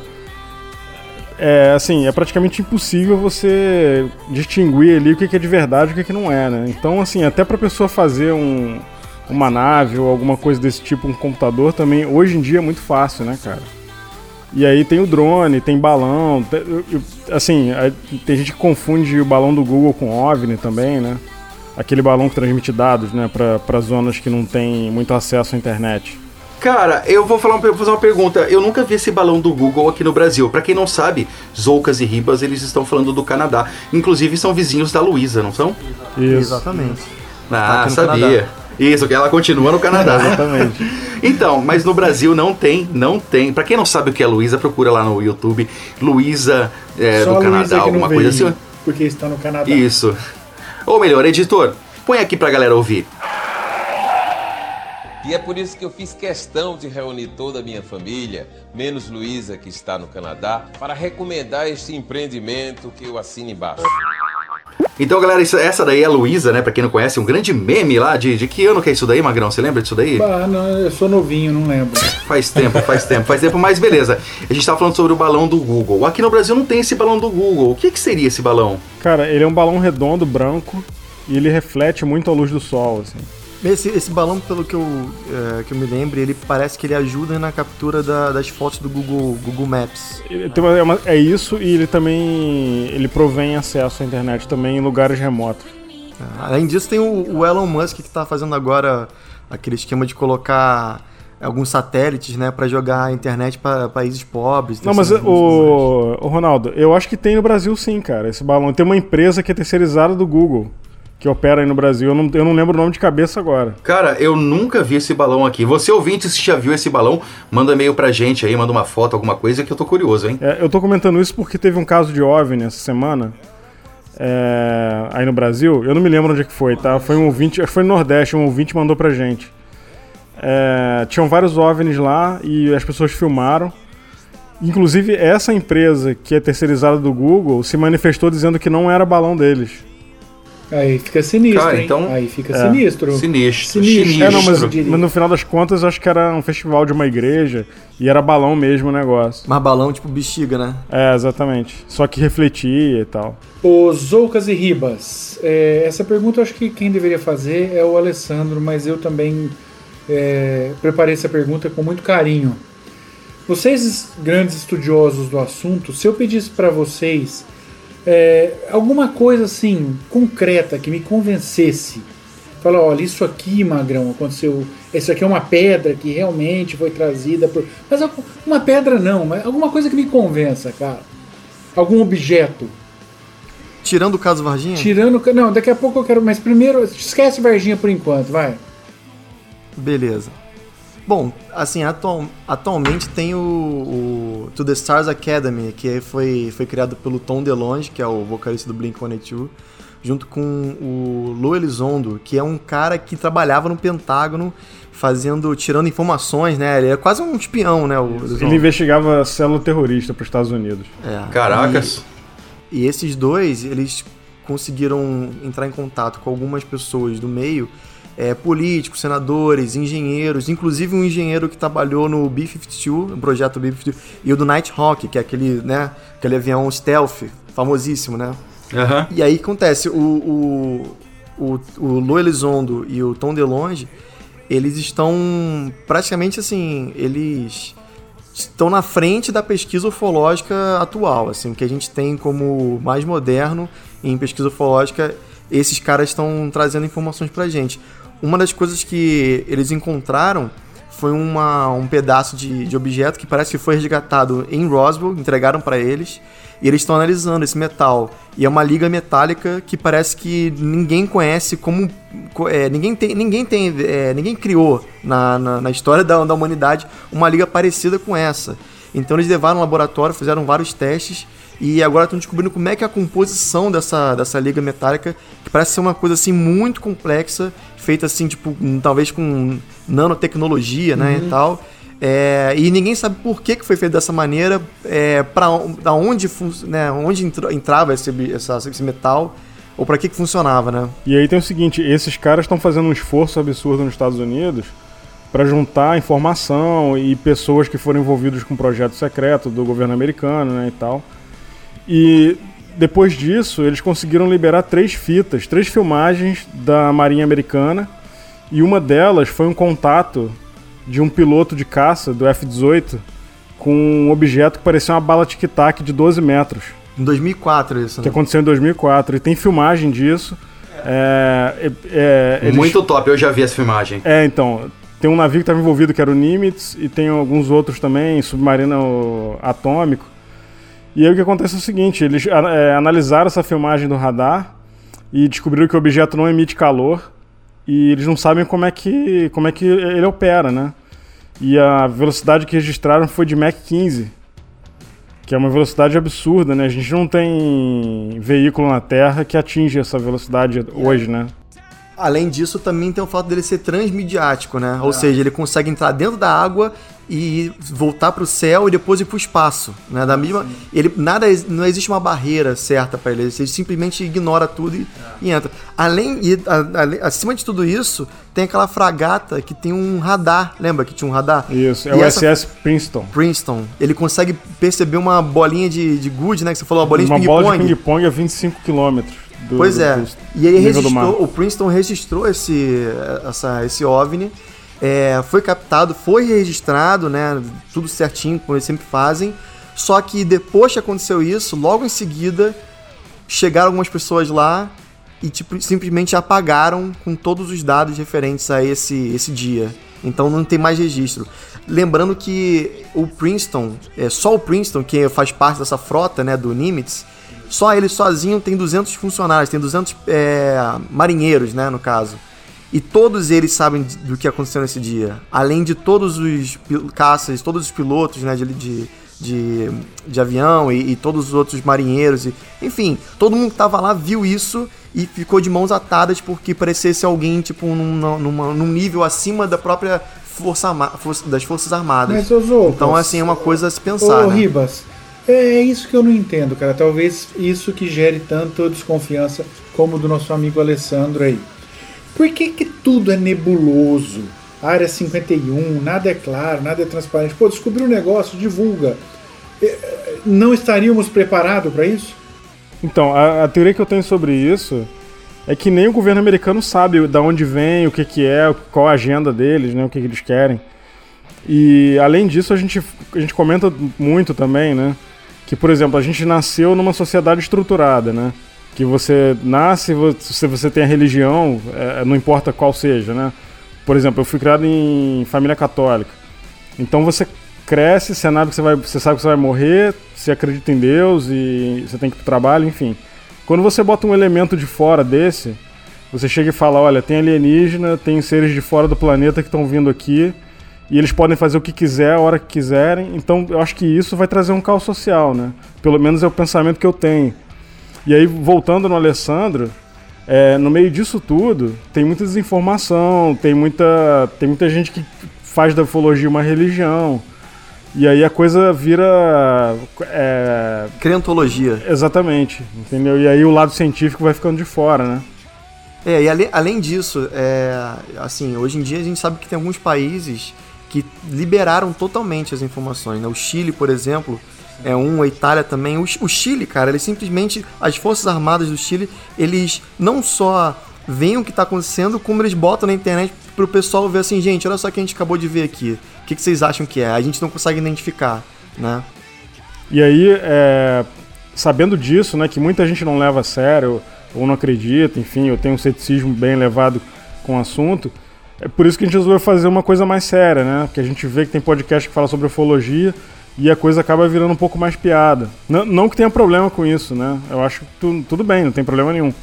É, assim, é praticamente impossível você distinguir ali o que que é de verdade e o que que não é, né? Então, assim, até pra pessoa fazer um, uma nave ou alguma coisa desse tipo, um computador também, hoje em dia é muito fácil, né, cara? E aí tem o drone, tem balão, assim, tem gente que confunde o balão do Google com OVNI também, né? aquele balão que transmite dados, né, para zonas que não tem muito acesso à internet. Cara, eu vou falar vou fazer uma pergunta. Eu nunca vi esse balão do Google aqui no Brasil. Pra quem não sabe, Zoucas e Ribas, eles estão falando do Canadá. Inclusive são vizinhos da Luísa, não são? Isso. Exatamente. Ah, Tá sabia. Canadá. Isso, que ela continua no Canadá. Exatamente. Então, mas no Brasil não tem, não tem. Pra quem não sabe o que é Luísa, procura lá no YouTube. Luísa é, do Canadá, que não alguma coisa assim. Porque está no Canadá. Isso. Ou melhor, editor, põe aqui pra galera ouvir. E é por isso que eu fiz questão de reunir toda a minha família, menos Luísa, que está no Canadá, para recomendar este empreendimento que eu assino embaixo. Então, galera, isso- essa daí é a Luísa, né? Pra quem não conhece, um grande meme lá. De, de que ano que é isso daí, Magrão? Você lembra disso daí? Ah, não, eu sou novinho, não lembro. Faz tempo, faz tempo, faz tempo, mas beleza. A gente tava falando sobre o balão do Google. Aqui no Brasil não tem esse balão do Google. O que, que seria esse balão? Cara, ele é um balão redondo, branco, e ele reflete muito a luz do sol, assim. Esse, esse balão, pelo que eu, é, que eu me lembro, ele parece que ele ajuda na captura da- das fotos do Google, Google Maps. Tem uma- é, uma- é isso e ele também ele provém acesso à internet também em lugares remotos. Além disso, tem o, o Elon Musk que está fazendo agora aquele esquema de colocar alguns satélites, né, para jogar a internet para países pobres. Não, mas o, o Ronaldo, eu acho que tem no Brasil sim, cara, esse balão. Tem uma empresa que é terceirizada do Google, que opera aí no Brasil. Eu não, eu não lembro o nome de cabeça agora. Cara, eu nunca vi esse balão aqui. Você ouvinte, se já viu esse balão, manda e-mail pra gente aí, manda uma foto, alguma coisa que eu tô curioso, hein? É, eu tô comentando isso porque teve um caso de OVNI essa semana. é, aí no Brasil, eu não me lembro onde é que foi, tá? Foi um ouvinte, acho que foi no Nordeste, um ouvinte mandou pra gente. É, tinham vários OVNIs lá e as pessoas filmaram. Inclusive, essa empresa que é terceirizada do Google se manifestou dizendo que não era balão deles. Aí fica sinistro, Cara, hein? então- Aí fica É. sinistro. Sinistro. Sinistro. É, não, mas, mas no final das contas, acho que era um festival de uma igreja e era balão mesmo o negócio. Mas balão tipo bexiga, né? É, exatamente. Só que refletia e tal. Os Zoucas e Ribas. É, essa pergunta eu acho que quem deveria fazer é o Alessandro, mas eu também é, preparei essa pergunta com muito carinho. Vocês, grandes estudiosos do assunto, se eu pedisse para vocês é, alguma coisa assim, concreta, que me convencesse, falar, olha, isso aqui, Magrão, aconteceu, isso aqui é uma pedra que realmente foi trazida por... Mas uma pedra não, mas alguma coisa que me convença, cara. Algum objeto. Tirando o caso Varginha? Tirando. Não, daqui a pouco eu quero. Mas primeiro, esquece Varginha por enquanto, vai. Beleza. Bom, assim, atual- atualmente tem o, o To The Stars Academy, que foi, foi criado pelo Tom DeLonge, que é o vocalista do Blink-182, junto com o Lou Elizondo, que é um cara que trabalhava no Pentágono, fazendo, tirando informações, né? Ele é quase um espião, né? Ele investigava célula terrorista para os Estados Unidos. É. Caracas. E, e esses dois, eles conseguiram entrar em contato com algumas pessoas do meio, é, políticos, senadores, engenheiros, inclusive um engenheiro que trabalhou no B-52, no projeto B-52, e o do Nighthawk, que é aquele, né, aquele avião stealth, famosíssimo, né? Aham. E aí acontece, o, o, o, o Lou Elizondo e o Tom DeLonge, eles estão praticamente assim, eles estão na frente da pesquisa ufológica atual, assim, o que a gente tem como mais moderno em pesquisa ufológica, esses caras estão trazendo informações pra gente. Uma das coisas que eles encontraram foi uma, um pedaço de, de objeto que parece que foi resgatado em Roswell, entregaram para eles, e eles estão analisando esse metal. E é uma liga metálica que parece que ninguém conhece como. co- é, ninguém tem. Ninguém tem. é, ninguém criou na, na, na história da, da humanidade uma liga parecida com essa. Então eles levaram no laboratório, fizeram vários testes e agora estão descobrindo como é que é a composição dessa, dessa liga metálica, que parece ser uma coisa assim muito complexa, feita assim, tipo, hum, talvez com nanotecnologia, né, Uhum. e tal. É, e ninguém sabe por que, que foi feito dessa maneira, é, para onde, né, onde entra- entrava esse, essa- esse metal, ou para que, que funcionava, né? E aí tem o seguinte, esses caras estão fazendo um esforço absurdo nos Estados Unidos para juntar informação e pessoas que foram envolvidas com projeto secreto do governo americano, né, e tal. E depois disso, eles conseguiram liberar três fitas, três filmagens da Marinha Americana, e uma delas foi um contato de um piloto de caça do F-18 com um objeto que parecia uma bala tic-tac de 12 metros. Em 2004 isso, Que né? aconteceu em 2004. E tem filmagem disso. É, é, é, eles- Muito top, eu já vi essa filmagem. É, então. Tem um navio que estava envolvido que era o Nimitz e tem alguns outros também, submarino atômico. E aí o que acontece é o seguinte: eles é, analisaram essa filmagem do radar e descobriram que o objeto não emite calor e eles não sabem como é que, como é que ele opera, né? E a velocidade que registraram foi de Mach 15, que é uma velocidade absurda, né? A gente não tem veículo na Terra que atinge essa velocidade hoje, né? Além disso, também tem o fato dele ser transmidiático, né? Ou É. seja, ele consegue entrar dentro da água e voltar para o céu e depois ir para o espaço, né? Da mesma, ele nada não existe uma barreira certa para ele, ele simplesmente ignora tudo e, e entra. Além e a- ale- acima de tudo isso, tem aquela fragata que tem um radar, lembra que tinha um radar? Isso, é o essa- SS Princeton. Princeton. Ele consegue perceber uma bolinha de, de gude, né? Que você falou, uma bolinha Uma de bola de ping-pong. ping-pong a 25 km. Do, Pois do- é. do E ele registrou, o Princeton registrou esse, essa, esse OVNI. é, foi captado, foi registrado, né? Tudo certinho, como eles sempre fazem. Só que depois que aconteceu isso, logo em seguida, chegaram algumas pessoas lá e tipo, simplesmente apagaram com todos os dados referentes a esse, esse dia. Então não tem mais registro. Lembrando que o Princeton, é, só o Princeton, que faz parte dessa frota né, do Nimitz, só ele sozinho tem 200 funcionários, tem 200 é, marinheiros, né, no caso. E todos eles sabem do que aconteceu nesse dia. Além de todos os caças, todos os pilotos né, de, de, de, de avião e, e todos os outros marinheiros. E, enfim, todo mundo que tava lá viu isso e ficou de mãos atadas porque parecia ser alguém tipo num, numa- num nível acima da própria força, força- das Forças Armadas. Mas, ô, então, assim, é uma coisa a se pensar. Ô, né? Ribas, é isso que eu não entendo, cara. Talvez isso que gere tanto desconfiança como do nosso amigo Alessandro aí. Por que que tudo é nebuloso? Área 51, nada é claro, nada é transparente. Pô, descobriu um negócio, divulga. Eh, Não estaríamos preparados para isso? Então, a, a teoria que eu tenho sobre isso é que nem o governo americano sabe da onde vem, o que, que é, qual a agenda deles, né, o que, que eles querem. E além disso, a gente, a gente comenta muito também, né? Que, por exemplo, a gente nasceu numa sociedade estruturada, né? Que você nasce, se você tem a religião, é, não importa qual seja, né? Por exemplo, eu fui criado em família católica. Então você cresce, você sabe que você, vai, você sabe que você vai morrer, você acredita em Deus e você tem que ir pro trabalho, enfim. Quando você bota um elemento de fora desse, você chega e fala, olha, tem alienígena, tem seres de fora do planeta que estão vindo aqui e eles podem fazer o que quiser, a hora que quiserem. Então eu acho que isso vai trazer um caos social, né? Pelo menos é o pensamento que eu tenho. E aí, voltando no Alessandro, é, no meio disso tudo, tem muita desinformação, tem muita, tem muita gente que faz da ufologia uma religião. E aí a coisa vira. É... Crentologia. Exatamente, entendeu? E aí o lado científico vai ficando de fora, né? É, e ale- além disso, é, assim, hoje em dia a gente sabe que tem alguns países que liberaram totalmente as informações, né? O Chile, por exemplo, é um, a Itália também. O, o Chile, cara, eles simplesmente, as Forças Armadas do Chile, eles não só veem o que tá acontecendo, como eles botam na internet pro pessoal ver assim, gente, olha só o que a gente acabou de ver aqui. O que, que vocês acham que é? A gente não consegue identificar, né? E aí, é, sabendo disso, né, que muita gente não leva a sério ou não acredita, enfim, eu tenho um ceticismo bem elevado com o assunto, é por isso que a gente resolveu fazer uma coisa mais séria, né? Porque a gente vê que tem podcast que fala sobre ufologia e a coisa acaba virando um pouco mais piada. Não, não que tenha problema com isso, né? Eu acho que tu- tudo bem, não tem problema nenhum.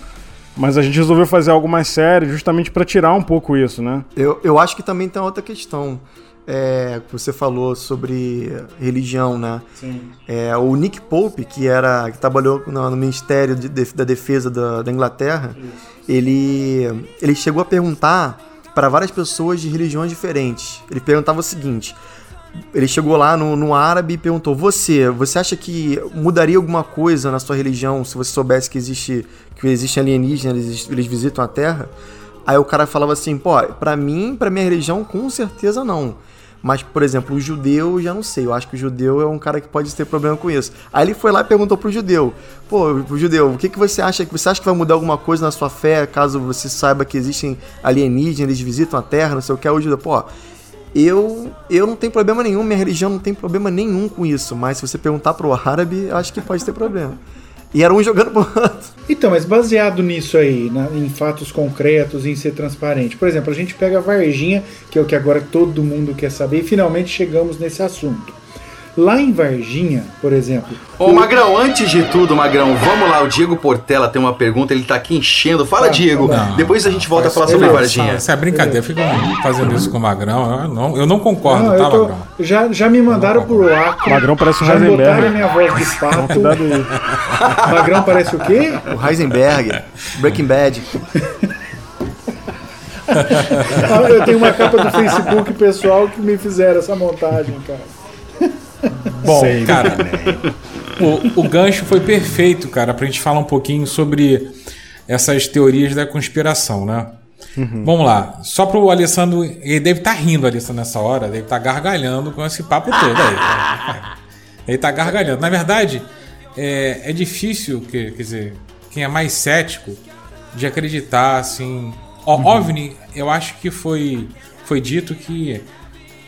Mas a gente resolveu fazer algo mais sério justamente para tirar um pouco isso, né? Eu, eu acho que também tem outra questão. É, que você falou sobre religião, né? Sim. É, o Nick Pope, que era que trabalhou no, no Ministério de- de- da Defesa da, da Inglaterra, ele, ele chegou a perguntar para várias pessoas de religiões diferentes. Ele perguntava o seguinte: ele chegou lá no, no árabe e perguntou: Você, você acha que mudaria alguma coisa na sua religião se você soubesse que existe que existe alienígenas, eles, eles visitam a Terra? Aí o cara falava assim: Pô, pra mim, pra minha religião, com certeza não. Mas, por exemplo, o judeu, eu já não sei. Eu acho que o judeu é um cara que pode ter problema com isso. Aí ele foi lá e perguntou pro judeu: Pô, judeu, o que, que você acha? Você acha que vai mudar alguma coisa na sua fé caso você saiba que existem alienígenas, eles visitam a Terra, não sei o que? Aí o judeu, pô, eu, eu não tenho problema nenhum, minha religião não tem problema nenhum com isso, mas se você perguntar pro árabe, eu acho que pode ter problema. E era um jogando pro outro. Então, mas baseado nisso aí, na- em fatos concretos, em ser transparente. Por exemplo, a gente pega a Varginha, que é o que agora todo mundo quer saber, e finalmente chegamos nesse assunto. Lá em Varginha, por exemplo. Ô, Magrão, antes de tudo, Magrão, vamos lá. O Diego Portela tem uma pergunta, ele tá aqui enchendo. Fala, Tá, Diego. não. Depois a gente volta a falar sobre Varginha. Isso é brincadeira, ficam fazendo isso com o Magrão. Eu não, eu não concordo, Não, tá, tô- Magrão? já, já me mandaram pro Acre. Magrão parece um já Heisenberg. botaram minha voz de pato. Magrão parece o quê? O Heisenberg, Breaking Bad. Ah, Eu tenho uma capa do Facebook pessoal que me fizeram essa montagem, cara. Bom, Sei. cara, o, o gancho foi perfeito, cara, pra gente falar um pouquinho sobre essas teorias da conspiração, né? Vamos lá. Só pro Alessandro. Ele deve estar rindo, Alessandro, nessa hora. Deve estar gargalhando com esse papo todo aí. Ele tá gargalhando. Na verdade, é, é difícil, que, quer dizer, quem é mais cético de acreditar, assim. Ó, OVNI, eu acho que foi, foi dito que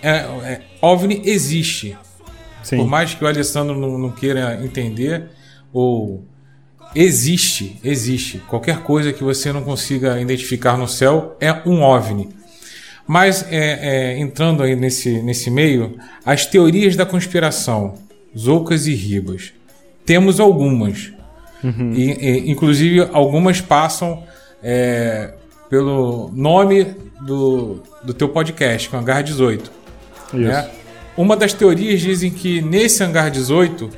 é, é, OVNI existe. Sim. Por mais que o Alessandro não, não queira entender, ou existe, existe. Qualquer coisa que você não consiga identificar no céu é um OVNI. Mas é, é, entrando aí nesse, nesse meio, as teorias da conspiração, Zoucas e Ribas. Temos algumas. E, e, inclusive, algumas passam é, pelo nome do, do teu podcast, que é o Hangar 18. né? Uma das teorias dizem que nesse Hangar 18,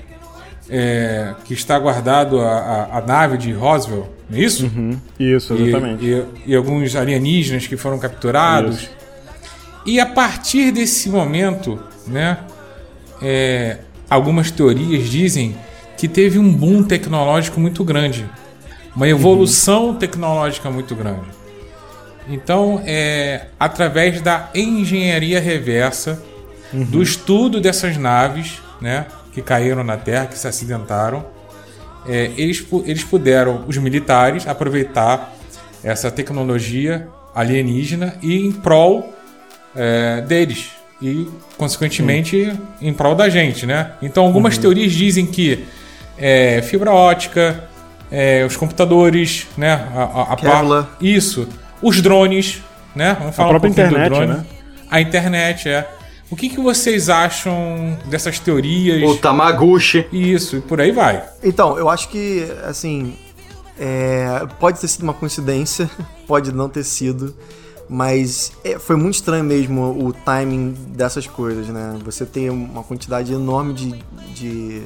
é, que está guardado a, a, a nave de Roswell, não é isso? Isso, E- exatamente. E, e alguns alienígenas que foram capturados. Isso. E a partir desse momento, né, é, algumas teorias dizem que teve um boom tecnológico muito grande, uma evolução tecnológica muito grande. Então, é, através da engenharia reversa, do estudo dessas naves, né, que caíram na Terra, que se acidentaram, é, eles, eles puderam, os militares, aproveitar essa tecnologia alienígena e em prol é, deles e, consequentemente, em prol da gente, né? Então, algumas Uhum. teorias dizem que é, fibra ótica, é, os computadores, né? A, a, a isso, os drones, né? Vamos falar própria um internet, né? A internet, é. O que, que vocês acham dessas teorias? O Tamaguchi. Isso, e por aí vai. Então, eu acho que, assim, é, pode ter sido uma coincidência, pode não ter sido, mas é, foi muito estranho mesmo o timing dessas coisas, né? Você tem uma quantidade enorme de, de,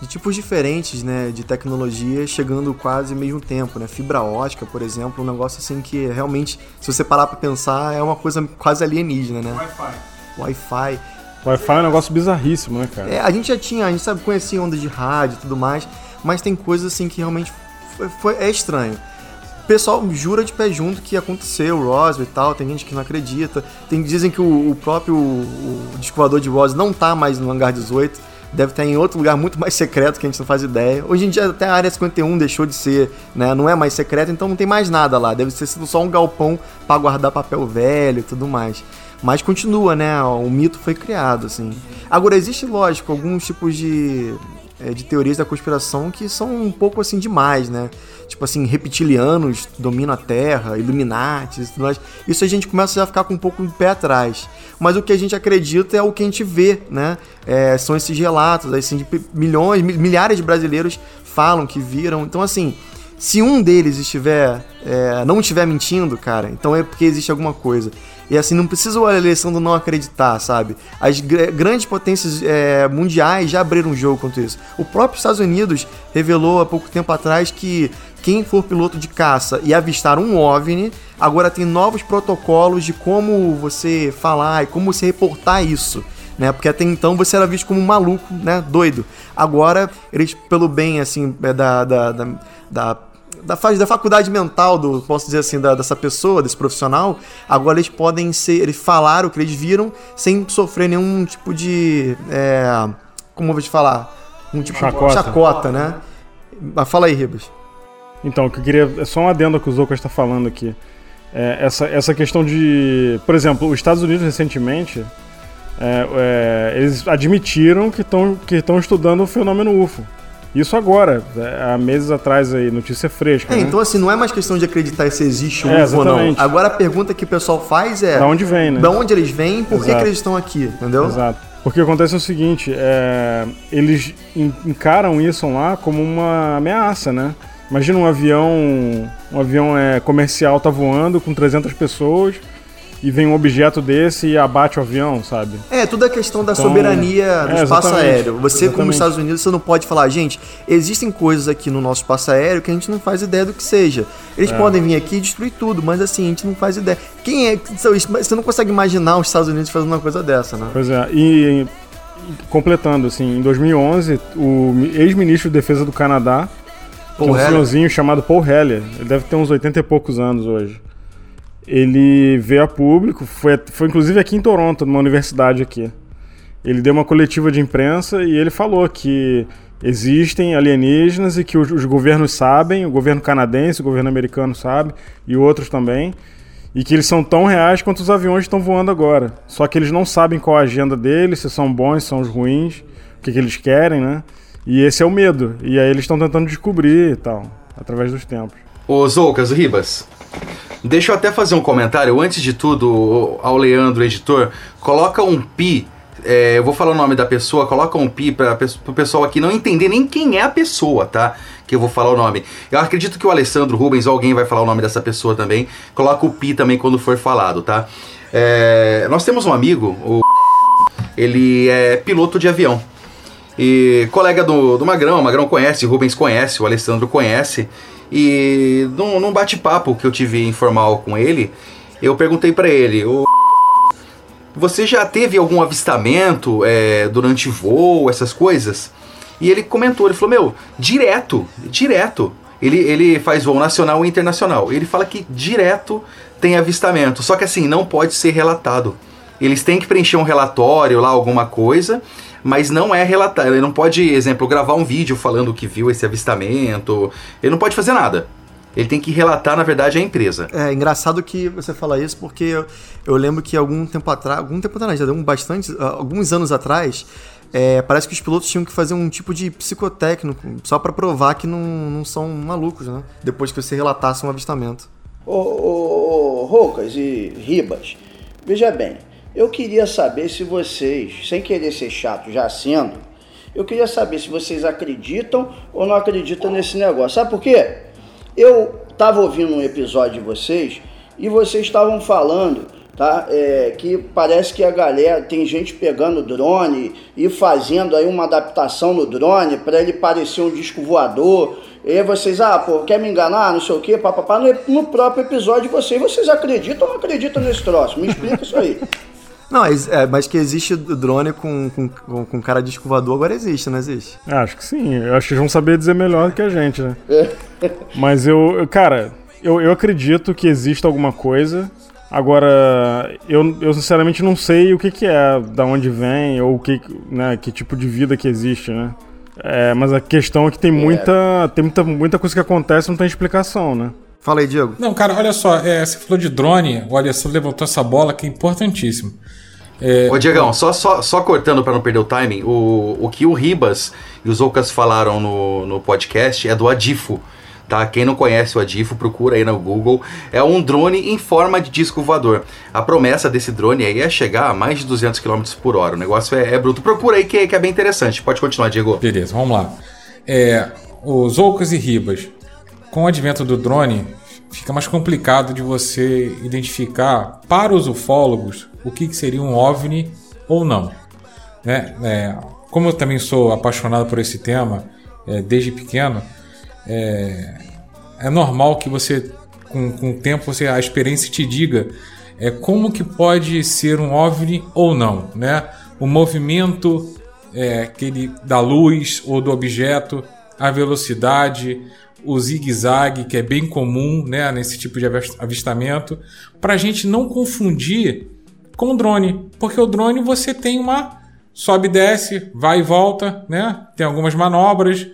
de tipos diferentes, né, de tecnologia chegando quase ao mesmo tempo, né? Fibra ótica, por exemplo, um negócio assim que realmente, se você parar pra pensar, é uma coisa quase alienígena, né? Wi-Fi. Wi-Fi. Wi-Fi é um negócio bizarríssimo, né, cara? É, a gente já tinha, a gente sabe, conhecia ondas de rádio e tudo mais, mas tem coisas assim que realmente foi, foi- é estranho. O pessoal jura de pé junto que aconteceu, Roswell e tal, tem gente que não acredita. Tem, dizem que o, o próprio o, o descobridor de Roswell não tá mais no hangar 18, deve estar em outro lugar muito mais secreto que a gente não faz ideia. Hoje em dia até a área 51 deixou de ser, né, não é mais secreta, então não tem mais nada lá. Deve ter sido só um galpão para guardar papel velho e tudo mais. Mas continua, né? O mito foi criado, assim. Agora, existe, lógico, alguns tipos de, é, de teorias da conspiração que são um pouco assim demais, né? Tipo assim, reptilianos dominam a Terra, Illuminati e tudo mais. Isso a gente começa já a ficar com um pouco de pé atrás. Mas o que a gente acredita é o que a gente vê, né? É, são esses relatos, assim, milhões, mi- milhares de brasileiros falam que viram. Então, assim, se um deles estiver é, não estiver mentindo, cara, então é porque existe alguma coisa. E assim, não precisa o Alessandro não acreditar, sabe? As gr- grandes potências é, mundiais já abriram um jogo quanto isso. O próprio Estados Unidos revelou há pouco tempo atrás que quem for piloto de caça e avistar um OVNI, agora tem novos protocolos de como você falar e como você reportar isso. Né? Porque até então você era visto como um maluco, né? Doido. Agora, eles, pelo bem, assim, é, da, da, da, da da, fase da faculdade mental do, posso dizer assim, da- dessa pessoa, desse profissional, agora eles podem ser, eles falaram o que eles viram sem sofrer nenhum tipo de, é, como eu vou te falar, um tipo Chacota. de chacota, né? Mas fala aí, Ribas. Então, o que eu queria. É só um adendo que o Zoukas está falando aqui. É, essa, essa questão de. Por exemplo, os Estados Unidos recentemente. é, é, eles admitiram que estão que estão estudando o fenômeno UFO. Isso agora, é, há meses atrás aí, notícia fresca. É, né? então assim, não é mais questão de acreditar se existe um É, ou não. Agora a pergunta que o pessoal faz é... Da onde vem, né? Da onde eles vêm, por que, Exato. que eles estão aqui, entendeu? Exato. Porque acontece o seguinte, é, eles en- encaram isso lá como uma ameaça, né? Imagina um avião, um avião é, comercial tá voando com 300 pessoas e vem um objeto desse e abate o avião, sabe? É, tudo a questão da Então, soberania do é, espaço aéreo. Você, como exatamente. Estados Unidos, você não pode falar, gente, existem coisas aqui no nosso espaço aéreo que a gente não faz ideia do que seja. Eles É. podem vir aqui e destruir tudo, mas assim, a gente não faz ideia. Quem é. Você não consegue imaginar os Estados Unidos fazendo uma coisa dessa, né? Pois é, e, completando, assim, em 2011, o mi- ex-ministro de Defesa do Canadá, que é Paul um senhorzinho chamado Paul Heller, ele deve ter uns 80 e poucos anos hoje. Ele veio a público, foi, foi inclusive aqui em Toronto, numa universidade aqui. Ele deu uma coletiva de imprensa e ele falou que existem alienígenas e que os, os governos sabem, o governo canadense, o governo americano sabe, e outros também, e que eles são tão reais quanto os aviões estão voando agora. Só que eles não sabem qual a agenda deles, se são bons, se são os ruins, o que, que eles querem, né? E esse é o medo. E aí eles estão tentando descobrir e tal, através dos tempos. Ô Zoucas Ribas, deixa eu até fazer um comentário. Antes de tudo, ao Leandro, editor, coloca um pi. é, eu vou falar o nome da pessoa, coloca um pi para o pessoal aqui não entender nem quem é a pessoa, tá? Que eu vou falar o nome. Eu acredito que o Alessandro Rubens, ou alguém vai falar o nome dessa pessoa também. Coloca o pi também quando for falado, tá? É, nós temos um amigo, o ele é piloto de avião. E colega do, do Magrão, o Magrão conhece, o Rubens conhece, o Alessandro conhece. E num, num bate-papo que eu tive informal com ele, eu perguntei pra ele: "Ô, Você já teve algum avistamento é, durante voo, essas coisas? E ele comentou: ele falou, meu, direto, direto. Ele, ele faz voo nacional e internacional. Ele fala que direto tem avistamento, só que assim, não pode ser relatado. Eles têm que preencher um relatório lá, alguma coisa, mas não é relatar. Ele não pode, exemplo, gravar um vídeo falando que viu esse avistamento. Ele não pode fazer nada. Ele tem que relatar, na verdade, a empresa. É engraçado que você fala isso porque eu, eu lembro que algum tempo atrás, algum tempo atrás, já deu um bastante, ah, alguns anos atrás, é, parece que os pilotos tinham que fazer um tipo de psicotécnico só pra provar que não, não são malucos, né? Depois que você relatasse um avistamento. Ô, ô, ô, Rocas e Ribas, veja bem, eu queria saber se vocês, sem querer ser chato já sendo, eu queria saber se vocês acreditam ou não acreditam nesse negócio. Sabe por quê? Eu estava ouvindo um episódio de vocês e vocês estavam falando, tá? É, que parece que a galera tem gente pegando drone e fazendo aí uma adaptação no drone para ele parecer um disco voador. E aí vocês, ah, pô, quer me enganar, não sei o quê, papapá. No, no próprio episódio de vocês, vocês acreditam ou não acreditam nesse troço? Me explica isso aí. Não, é, é, mas que existe drone com, com, com, cara de escovador, agora existe, não existe? É, acho que sim. Eu acho que eles vão saber dizer melhor do que a gente, né? Mas eu, eu- cara, eu, eu acredito que exista alguma coisa. Agora, eu, eu sinceramente não sei o que, que é, da onde vem, ou o que, né, que tipo de vida que existe, né? É, mas a questão é que tem muita, tem muita, muita coisa que acontece e não tem explicação, né? Fala aí, Diego. Não, cara, olha só, é, você falou de drone, o Alessandro levantou essa bola que é importantíssimo. É, Ô, Diegão, só, só, só cortando para não perder o timing, o, o que o Ribas e os Ocas falaram no, no podcast é do Adifo. Tá? Quem não conhece o Adifo, procura aí no Google. É um drone em forma de disco voador. A promessa desse drone aí é chegar a mais de 200 km por hora. O negócio é, é bruto. Procura aí que, que é bem interessante. Pode continuar, Diego. Beleza, vamos lá. É, os Ocas e Ribas, com o advento do drone, fica mais complicado de você identificar para os ufólogos o que, que seria um OVNI ou não. Né? É, como eu também sou apaixonado por esse tema é, desde pequeno, é, é normal que você, com, com o tempo, você, a experiência te diga é, como que pode ser um OVNI ou não. Né? O movimento é, aquele da luz ou do objeto, a velocidade, o zigue-zague, que é bem comum né, nesse tipo de avis- avistamento, para a gente não confundir com o drone, porque o drone você tem uma sobe e desce, vai e volta, né? Tem algumas manobras,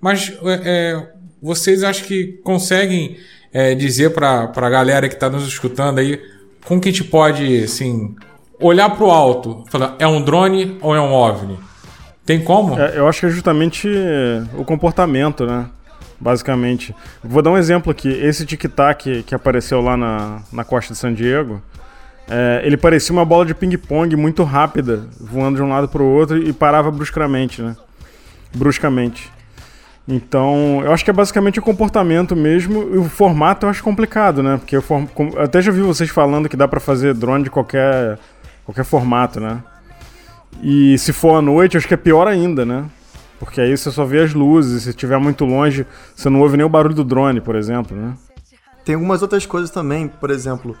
mas é, é, vocês acho que conseguem é, dizer para a galera que está nos escutando aí como que a gente pode assim olhar para o alto, falar é um drone ou é um ovni? Tem como? É, eu acho que é justamente o comportamento, né? Basicamente. Vou dar um exemplo aqui. Esse tic-tac que apareceu lá na, na costa de San Diego, é, ele parecia uma bola de ping-pong muito rápida, voando de um lado para o outro e parava bruscamente, né? Bruscamente. Então, eu acho que é basicamente o comportamento mesmo. E o formato eu acho complicado, né? Porque eu, form... até já vi vocês falando que dá para fazer drone de qualquer, qualquer formato, né? E se for à noite, acho que é pior ainda, né? Porque aí você só vê as luzes, se estiver muito longe, você não ouve nem o barulho do drone, por exemplo, né? Tem algumas outras coisas também, por exemplo,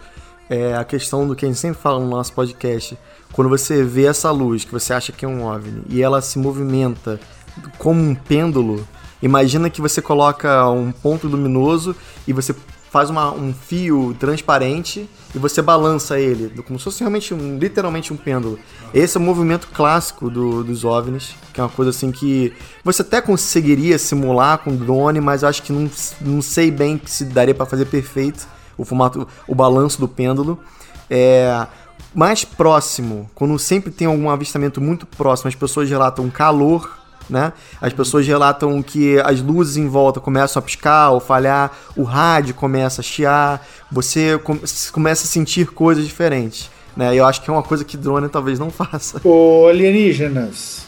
é a questão do que a gente sempre fala no nosso podcast. Quando você vê essa luz, que você acha que é um OVNI, e ela se movimenta como um pêndulo, Imagina que você coloca um ponto luminoso e você faz uma, um fio transparente e você balança ele, como se fosse realmente um, literalmente um pêndulo. Esse é o movimento clássico do, dos OVNIs, que é uma coisa assim que você até conseguiria simular com drone, mas acho que não, não sei bem se daria para fazer perfeito o formato, o balanço do pêndulo. É, mais próximo, quando sempre tem algum avistamento muito próximo, as pessoas relatam calor né? As pessoas relatam que as luzes em volta começam a piscar ou falhar, o rádio começa a chiar, você começa a sentir coisas diferentes, né? Eu acho que é uma coisa que drone talvez não faça. Ô alienígenas,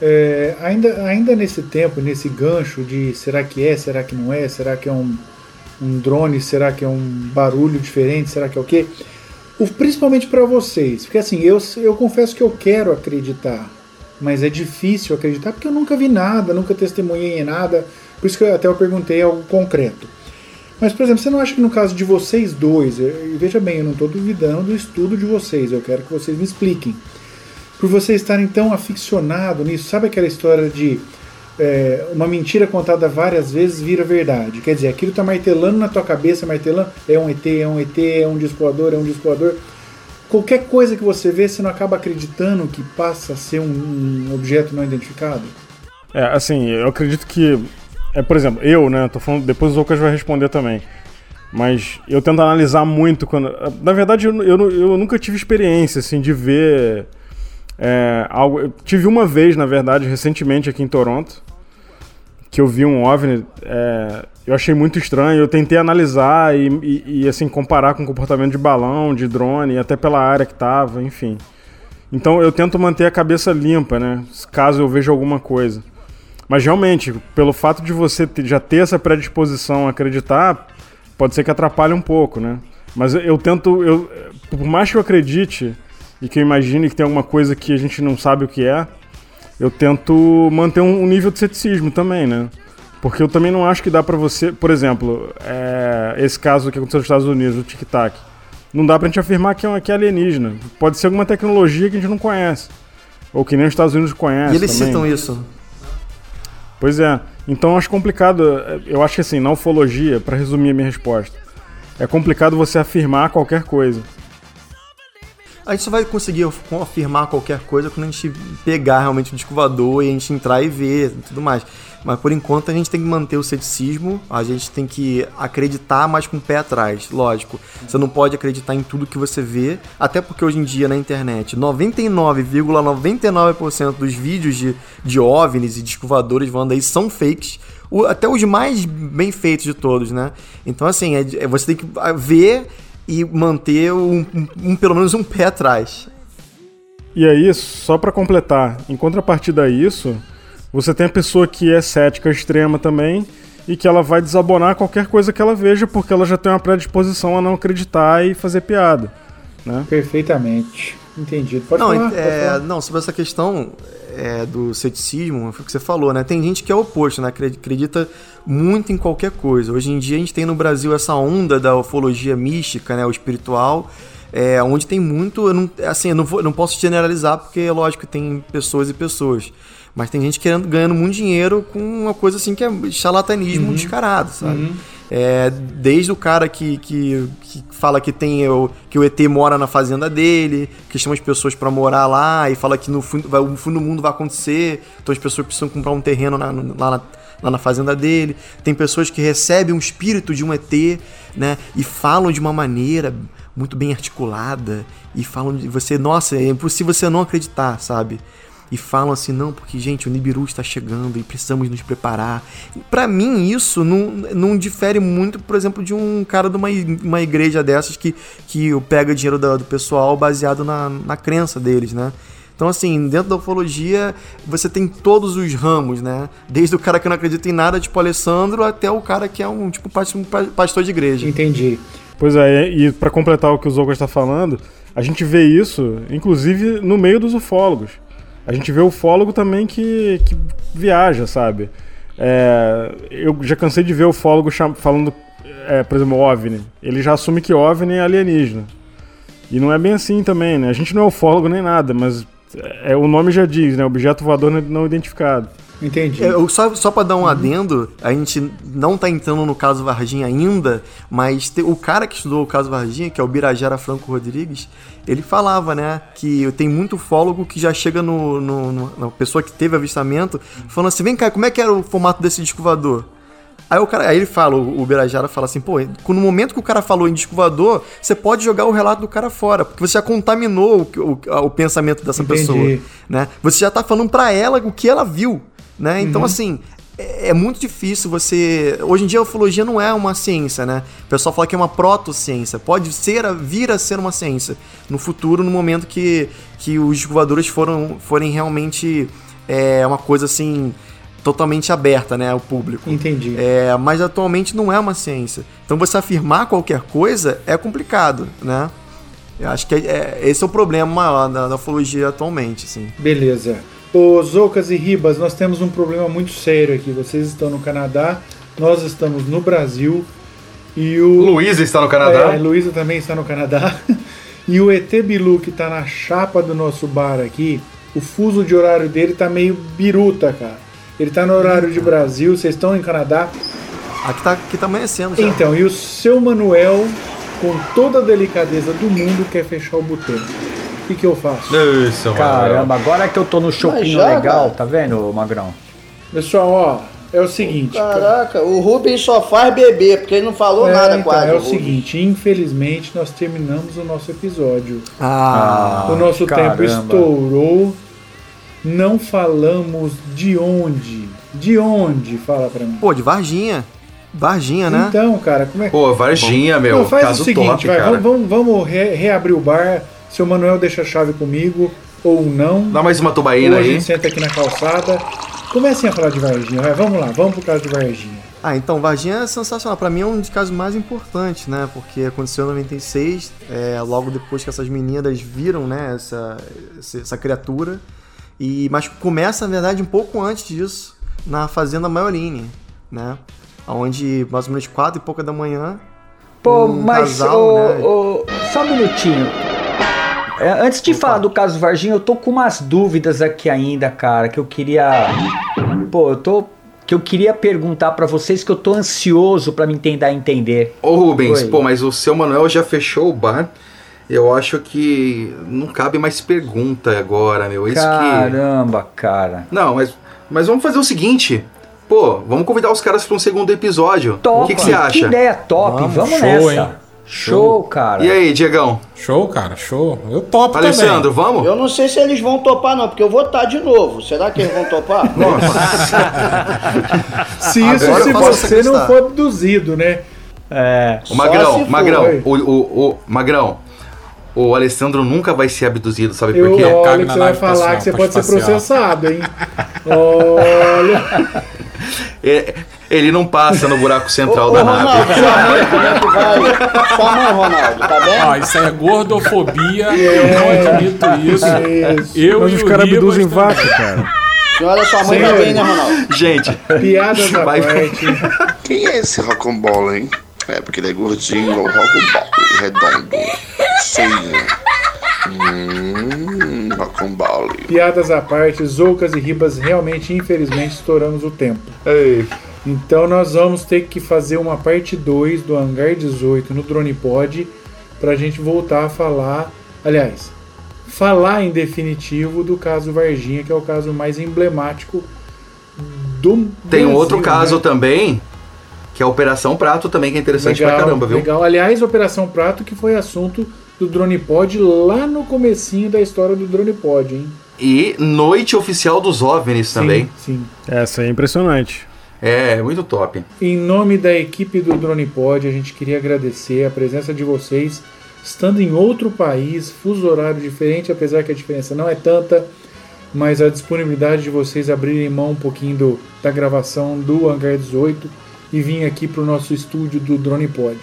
é, ainda, ainda nesse tempo, nesse gancho de será que é, será que não é, será que é um, um drone, será que é um barulho diferente, será que é o quê? O, principalmente para vocês, porque assim, eu, eu confesso que eu quero acreditar mas é difícil acreditar porque eu nunca vi nada, nunca testemunhei nada, por isso que eu, até eu perguntei algo concreto. Mas, por exemplo, você não acha que no caso de vocês dois, e veja bem, eu não estou duvidando do estudo de vocês, eu quero que vocês me expliquem. Por vocês estarem tão aficionados nisso, sabe aquela história de é, uma mentira contada várias vezes vira verdade? Quer dizer, aquilo está martelando na tua cabeça, martelando, é um ET, é um ET, é um disco voador, é um disco voador qualquer coisa que você vê, você não acaba acreditando que passa a ser um, um objeto não identificado? É, assim, eu acredito que. É, por exemplo, eu, né? Tô falando, depois o Lucas vai responder também. Mas eu tento analisar muito quando. Na verdade, eu, eu, eu nunca tive experiência, assim, de ver. É, algo. Eu tive uma vez, na verdade, recentemente aqui em Toronto, que eu vi um OVNI. É, eu achei muito estranho. Eu tentei analisar e, e, e, assim comparar com o comportamento de balão, de drone, até pela área que tava, enfim. Então eu tento manter a cabeça limpa, né? Caso eu veja alguma coisa. Mas realmente, pelo fato de você já ter essa predisposição a acreditar, pode ser que atrapalhe um pouco, né? Mas eu, tento, eu, por mais que eu acredite e que eu imagine que tem alguma coisa que a gente não sabe o que é, eu tento manter um nível de ceticismo também, né? Porque eu também não acho que dá para você, por exemplo, é, esse caso que aconteceu nos Estados Unidos, o Tic Tac, não dá pra gente afirmar que é, que é alienígena. Pode ser alguma tecnologia que a gente não conhece. Ou que nem os Estados Unidos conhecem. E eles também. citam isso. Pois é. Então eu acho complicado. Eu acho que assim, na ufologia, para resumir a minha resposta, é complicado você afirmar qualquer coisa. A gente só vai conseguir afirmar qualquer coisa quando a gente pegar realmente o disco e a gente entrar e ver e tudo mais. Mas por enquanto a gente tem que manter o ceticismo, a gente tem que acreditar, mas com o pé atrás. Lógico, você não pode acreditar em tudo que você vê, até porque hoje em dia na internet 99,99% ,99 dos vídeos de, de OVNIs e descovadores voando aí são fakes. O, até os mais bem feitos de todos, né? Então, assim, é, é, você tem que ver e manter um, um, um, pelo menos um pé atrás. E aí, só para completar, em contrapartida a isso, você tem a pessoa que é cética extrema também e que ela vai desabonar qualquer coisa que ela veja porque ela já tem uma predisposição a não acreditar e fazer piada. Né? Perfeitamente. Entendido. Pode não, falar, é, pode falar. Não, sobre essa questão é, do ceticismo, foi o que você falou, né? Tem gente que é oposto, né? Acredita muito em qualquer coisa. Hoje em dia a gente tem no Brasil essa onda da ufologia mística, né? O espiritual, é, onde tem muito. Eu não, assim, eu não, vou, não posso generalizar, porque é lógico que tem pessoas e pessoas. Mas tem gente querendo, ganhando muito dinheiro com uma coisa assim que é charlatanismo uhum. descarado, sabe? Uhum. É, desde o cara que, que, que, fala que tem o, que o ET mora na fazenda dele, que chama as pessoas para morar lá e fala que no fundo, vai, no fundo do mundo vai acontecer, então as pessoas precisam comprar um terreno na, lá, na, lá na fazenda dele. Tem pessoas que recebem um espírito de um ET, né? E falam de uma maneira muito bem articulada e falam de você, nossa, é impossível você não acreditar, sabe? E falam assim, não, porque, gente, o Nibiru está chegando e precisamos nos preparar. Pra mim, isso não, não difere muito, por exemplo, de um cara de uma, uma igreja dessas que, que pega dinheiro da- do pessoal baseado na, na crença deles, né? Então, assim, dentro da ufologia, você tem todos os ramos, né? Desde o cara que não acredita em nada, tipo Alessandro, até o cara que é um, tipo, pas- um pa- pastor de igreja. Entendi. Pois é, e para completar o que o Zoga está falando, a gente vê isso, inclusive, no meio dos ufólogos. A gente vê ufólogo também que, que viaja, sabe? É, eu já cansei de ver ufólogo cham- falando, é, por exemplo, OVNI. Ele já assume que OVNI é alienígena. E não é bem assim também, né? A gente não é ufólogo nem nada, mas é, o nome já diz, né? Objeto voador não- não identificado. Entendi. É, eu só, só pra dar um adendo, a gente não tá entrando no caso Varginha ainda, mas te- o cara que estudou o caso Varginha, que é o Birajara Franco Rodrigues, ele falava, né, que tem muito ufólogo que já chega no, no- no- na pessoa que teve avistamento, falando assim, vem cá, como é que era o formato desse disco voador? Aí, o cara, aí ele fala, o Birajara fala assim, pô, no momento que o cara falou em disco voador, você pode jogar o relato do cara fora, porque você já contaminou o, o, o pensamento dessa Entendi. pessoa, né? Você já tá falando pra ela o que ela viu, né? Então, Uhum. assim, é, é muito difícil você... Hoje em dia a ufologia não é uma ciência, né? O pessoal fala que é uma protociência. Pode ser, a- vir a ser uma ciência no futuro, no momento que, que os voadores foram, forem realmente é, uma coisa, assim totalmente aberta, né, ao público. Entendi. É, mas atualmente não é uma ciência. Então você afirmar qualquer coisa é complicado, né? Eu acho que é- é- esse é o problema maior da, da ufologia atualmente, assim. Beleza. Ô Zoucas e Ribas, nós temos um problema muito sério aqui. Vocês estão no Canadá, nós estamos no Brasil. E o. Luísa está no Canadá. É, Luísa também está no Canadá. E o ET Bilu, que tá na chapa do nosso bar aqui, o fuso de horário dele tá meio biruta, cara. Ele tá no horário de Brasil, vocês estão em Canadá. Aqui tá, aqui tá amanhecendo já. Então, e o seu Manuel, com toda a delicadeza do mundo, quer fechar o boteco. O que, que eu faço? Isso, Caramba, agora que eu tô no shopping já, legal, cara? tá vendo, Magrão? Pessoal, ó, é o seguinte. Caraca, o Rubens só faz beber, porque ele não falou É, nada então, quase. é o Rubens. seguinte, infelizmente nós terminamos o nosso episódio. Ah, o nosso caramba. tempo estourou. Não falamos de onde. De onde? Fala pra mim. Pô, de Varginha. Varginha, né? Então, cara, como é Pô, Varginha, meu, Não, faz caso o seguinte, top, vai, cara. vamos, vamos, vamos re- reabrir o bar. Seu Manuel deixa a chave comigo ou não. Dá mais uma tubaína ou a aí. gente senta aqui na calçada. Comecem a falar de Varginha. Vai, vamos lá, vamos pro caso de Varginha. Ah, então, Varginha é sensacional. Pra mim é um dos casos mais importantes, né? Porque aconteceu em 96, é, logo depois que essas meninas viram, né, essa, essa, essa criatura. E, mas começa, na verdade, um pouco antes disso, na Fazenda Maioline, né? Onde, mais ou menos, quatro e pouca da manhã, Pô, um mas casal, ô, né? ô, só um minutinho. É, antes de falar do caso Varginha, eu tô com umas dúvidas aqui ainda, cara, que eu queria. Pô, eu tô. Que eu queria perguntar pra vocês que eu tô ansioso pra me tentar entender. Ô Rubens, Oi. pô, mas o seu Manuel já fechou o bar. Eu acho que não cabe mais pergunta agora, meu. Isso que. Caramba, cara. Não, mas, mas vamos fazer o seguinte. Pô, vamos convidar os caras para um segundo episódio. Top. O que, que você acha? Que ideia top. Vamos, Show, nessa. hein? Show, cara. E aí, Diegão? Show, cara, show. Eu topo Alessandro, também. vamos? Eu não sei se eles vão topar, não, porque eu vou estar de novo. Será que eles vão topar? Se isso, Agora se você não for abduzido, né? É. O Magrão, Magrão, o, o, o Magrão, o Alessandro nunca vai ser abduzido, sabe Eu por quê? olho Cabe que você vai falar que você pode ser processado, hein? Olha. É, Ele não passa no buraco central Ô, da Ronaldo, nave. sua mãe, como é que vai? Sua mãe, Ronaldo, tá bem? Ó, isso aí é gordofobia, eu não admito isso. Isso. Eu Mas e os o caras abduzem também. vaca, cara. Senhora, sua mãe tá bem, né, Ronaldo? Gente, Piadas à Vai- parte. Quem é esse Rocambole, hein? É porque ele é gordinho, o Rocambole, redondo, feio. Hum, Rocambole. Piadas à parte, Zoucas e Ribas, realmente, infelizmente, estouramos o tempo. ei, Então nós vamos ter que fazer uma parte 2 do Hangar 18 no Drone Pod pra gente voltar a falar, aliás, falar em definitivo do caso Varginha, que é o caso mais emblemático do tem um Brasil, outro caso né? também, que é a Operação Prato também, que é interessante legal, pra caramba, viu? Legal. Aliás, Operação Prato que foi assunto do Drone Pod lá no comecinho da história do Drone Pod, hein? E Noite Oficial dos OVNIs também. Sim. Essa é impressionante. É, muito top. Em nome da equipe do Drone Pod, a gente queria agradecer a presença de vocês, estando em outro país, fuso horário diferente, apesar que a diferença não é tanta, mas a disponibilidade de vocês abrirem mão um pouquinho do, da gravação do Hangar 18 e vir aqui para o nosso estúdio do Drone Pod.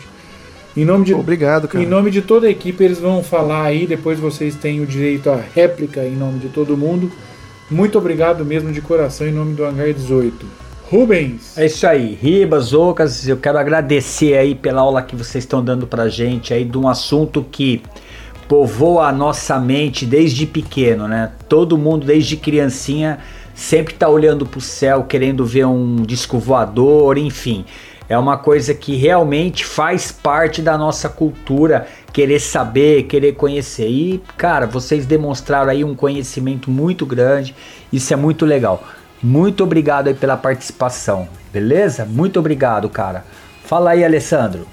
Em nome de, Obrigado, cara. Em nome de toda a equipe, eles vão falar aí, depois vocês têm o direito à réplica em nome de todo mundo. Muito obrigado mesmo de coração em nome do Hangar 18. Rubens. É isso aí, Ribas, Ocas, eu quero agradecer aí pela aula que vocês estão dando pra gente aí de um assunto que povoa a nossa mente desde pequeno, né? Todo mundo desde criancinha sempre tá olhando pro céu, querendo ver um disco voador, enfim. É uma coisa que realmente faz parte da nossa cultura, querer saber, querer conhecer. E, cara, vocês demonstraram aí um conhecimento muito grande, isso é muito legal. Muito obrigado aí pela participação, beleza? Muito obrigado, cara. Fala aí, Alessandro.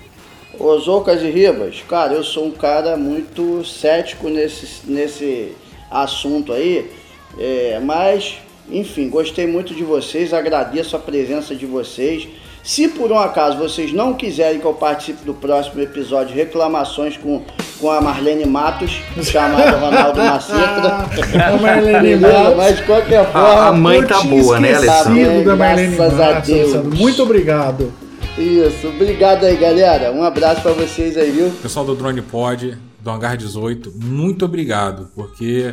Ô Zocas e Ribas, cara, eu sou um cara muito cético nesse, nesse assunto aí, é, mas, enfim, gostei muito de vocês, agradeço a presença de vocês. Se por um acaso vocês não quiserem que eu participe do próximo episódio Reclamações com, com a Marlene Matos, chamada Ronaldo Maceta. A Marlene? Matos. Mas de qualquer forma. A- a mãe tá boa, né, Alessandro? da Marlene Graças a Matos, Deus. Alessandro. Muito obrigado. Isso, obrigado aí, galera. Um abraço pra vocês aí, viu? Pessoal do Drone Pod, do Hangar 18, muito obrigado, porque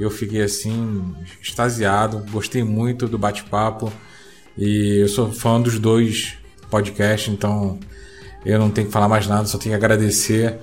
eu fiquei assim, extasiado, gostei muito do bate-papo e eu sou fã dos dois podcasts, então eu não tenho que falar mais nada, só tenho que agradecer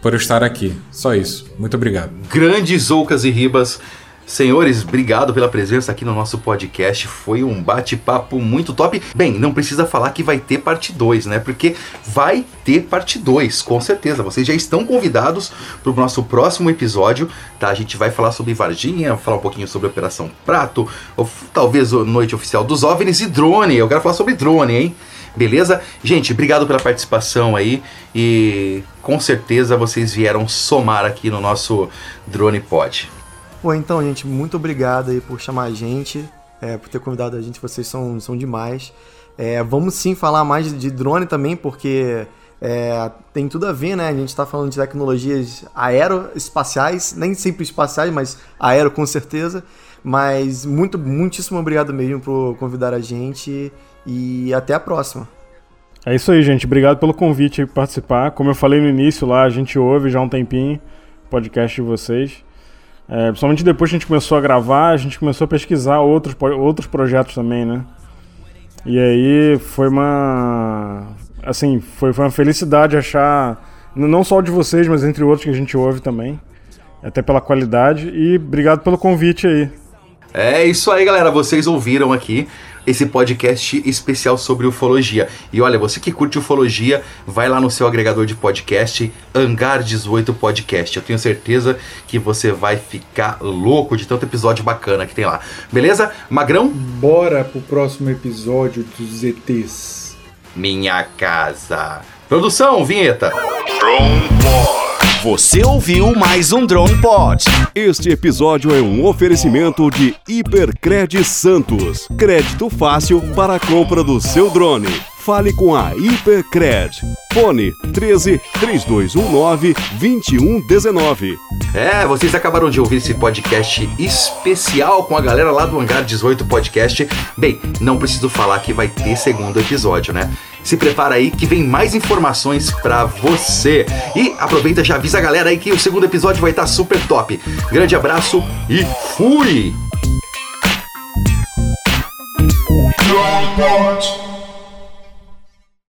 por eu estar aqui. Só isso. Muito obrigado. Grandes Oucas e Ribas. Senhores, obrigado pela presença aqui no nosso podcast. Foi um bate-papo muito top. Bem, não precisa falar que vai ter parte 2, né? Porque vai ter parte 2, com certeza. Vocês já estão convidados para o nosso próximo episódio, tá? A gente vai falar sobre Varginha, falar um pouquinho sobre Operação Prato, ou talvez Noite Oficial dos OVNIs e drone. Eu quero falar sobre drone, hein? Beleza? Gente, obrigado pela participação aí e com certeza vocês vieram somar aqui no nosso Drone Pod. Pô, então, gente, muito obrigado aí por chamar a gente, é, por ter convidado a gente, vocês são, são demais. É, vamos sim falar mais de drone também, porque é, tem tudo a ver, né? A gente está falando de tecnologias aeroespaciais, nem sempre espaciais, mas aero com certeza. Mas muito, muitíssimo obrigado mesmo por convidar a gente e até a próxima. É isso aí, gente. Obrigado pelo convite pra participar. Como eu falei no início lá, a gente ouve já um tempinho o podcast de vocês. É, principalmente depois que a gente começou a gravar, a gente começou a pesquisar outros, outros projetos também, né? E aí foi uma. Assim, foi, foi uma felicidade achar. Não só de vocês, mas entre outros que a gente ouve também. Até pela qualidade. E obrigado pelo convite aí. É isso aí, galera. Vocês ouviram aqui esse podcast especial sobre ufologia. E olha, você que curte ufologia, vai lá no seu agregador de podcast, Hangar 18 Podcast. Eu tenho certeza que você vai ficar louco de tanto episódio bacana que tem lá. Beleza? Magrão? Bora pro próximo episódio dos ETs. Minha casa. Produção, vinheta. Você ouviu mais um Drone Pod. Este episódio é um oferecimento de Hipercred Santos. Crédito fácil para a compra do seu drone. Fale com a Hipercred. Fone 13 3219 2119. É, vocês acabaram de ouvir esse podcast especial com a galera lá do Hangar 18 Podcast. Bem, não preciso falar que vai ter segundo episódio, né? Se prepara aí que vem mais informações pra você. E aproveita e já avisa a galera aí que o segundo episódio vai estar super top. Grande abraço e fui!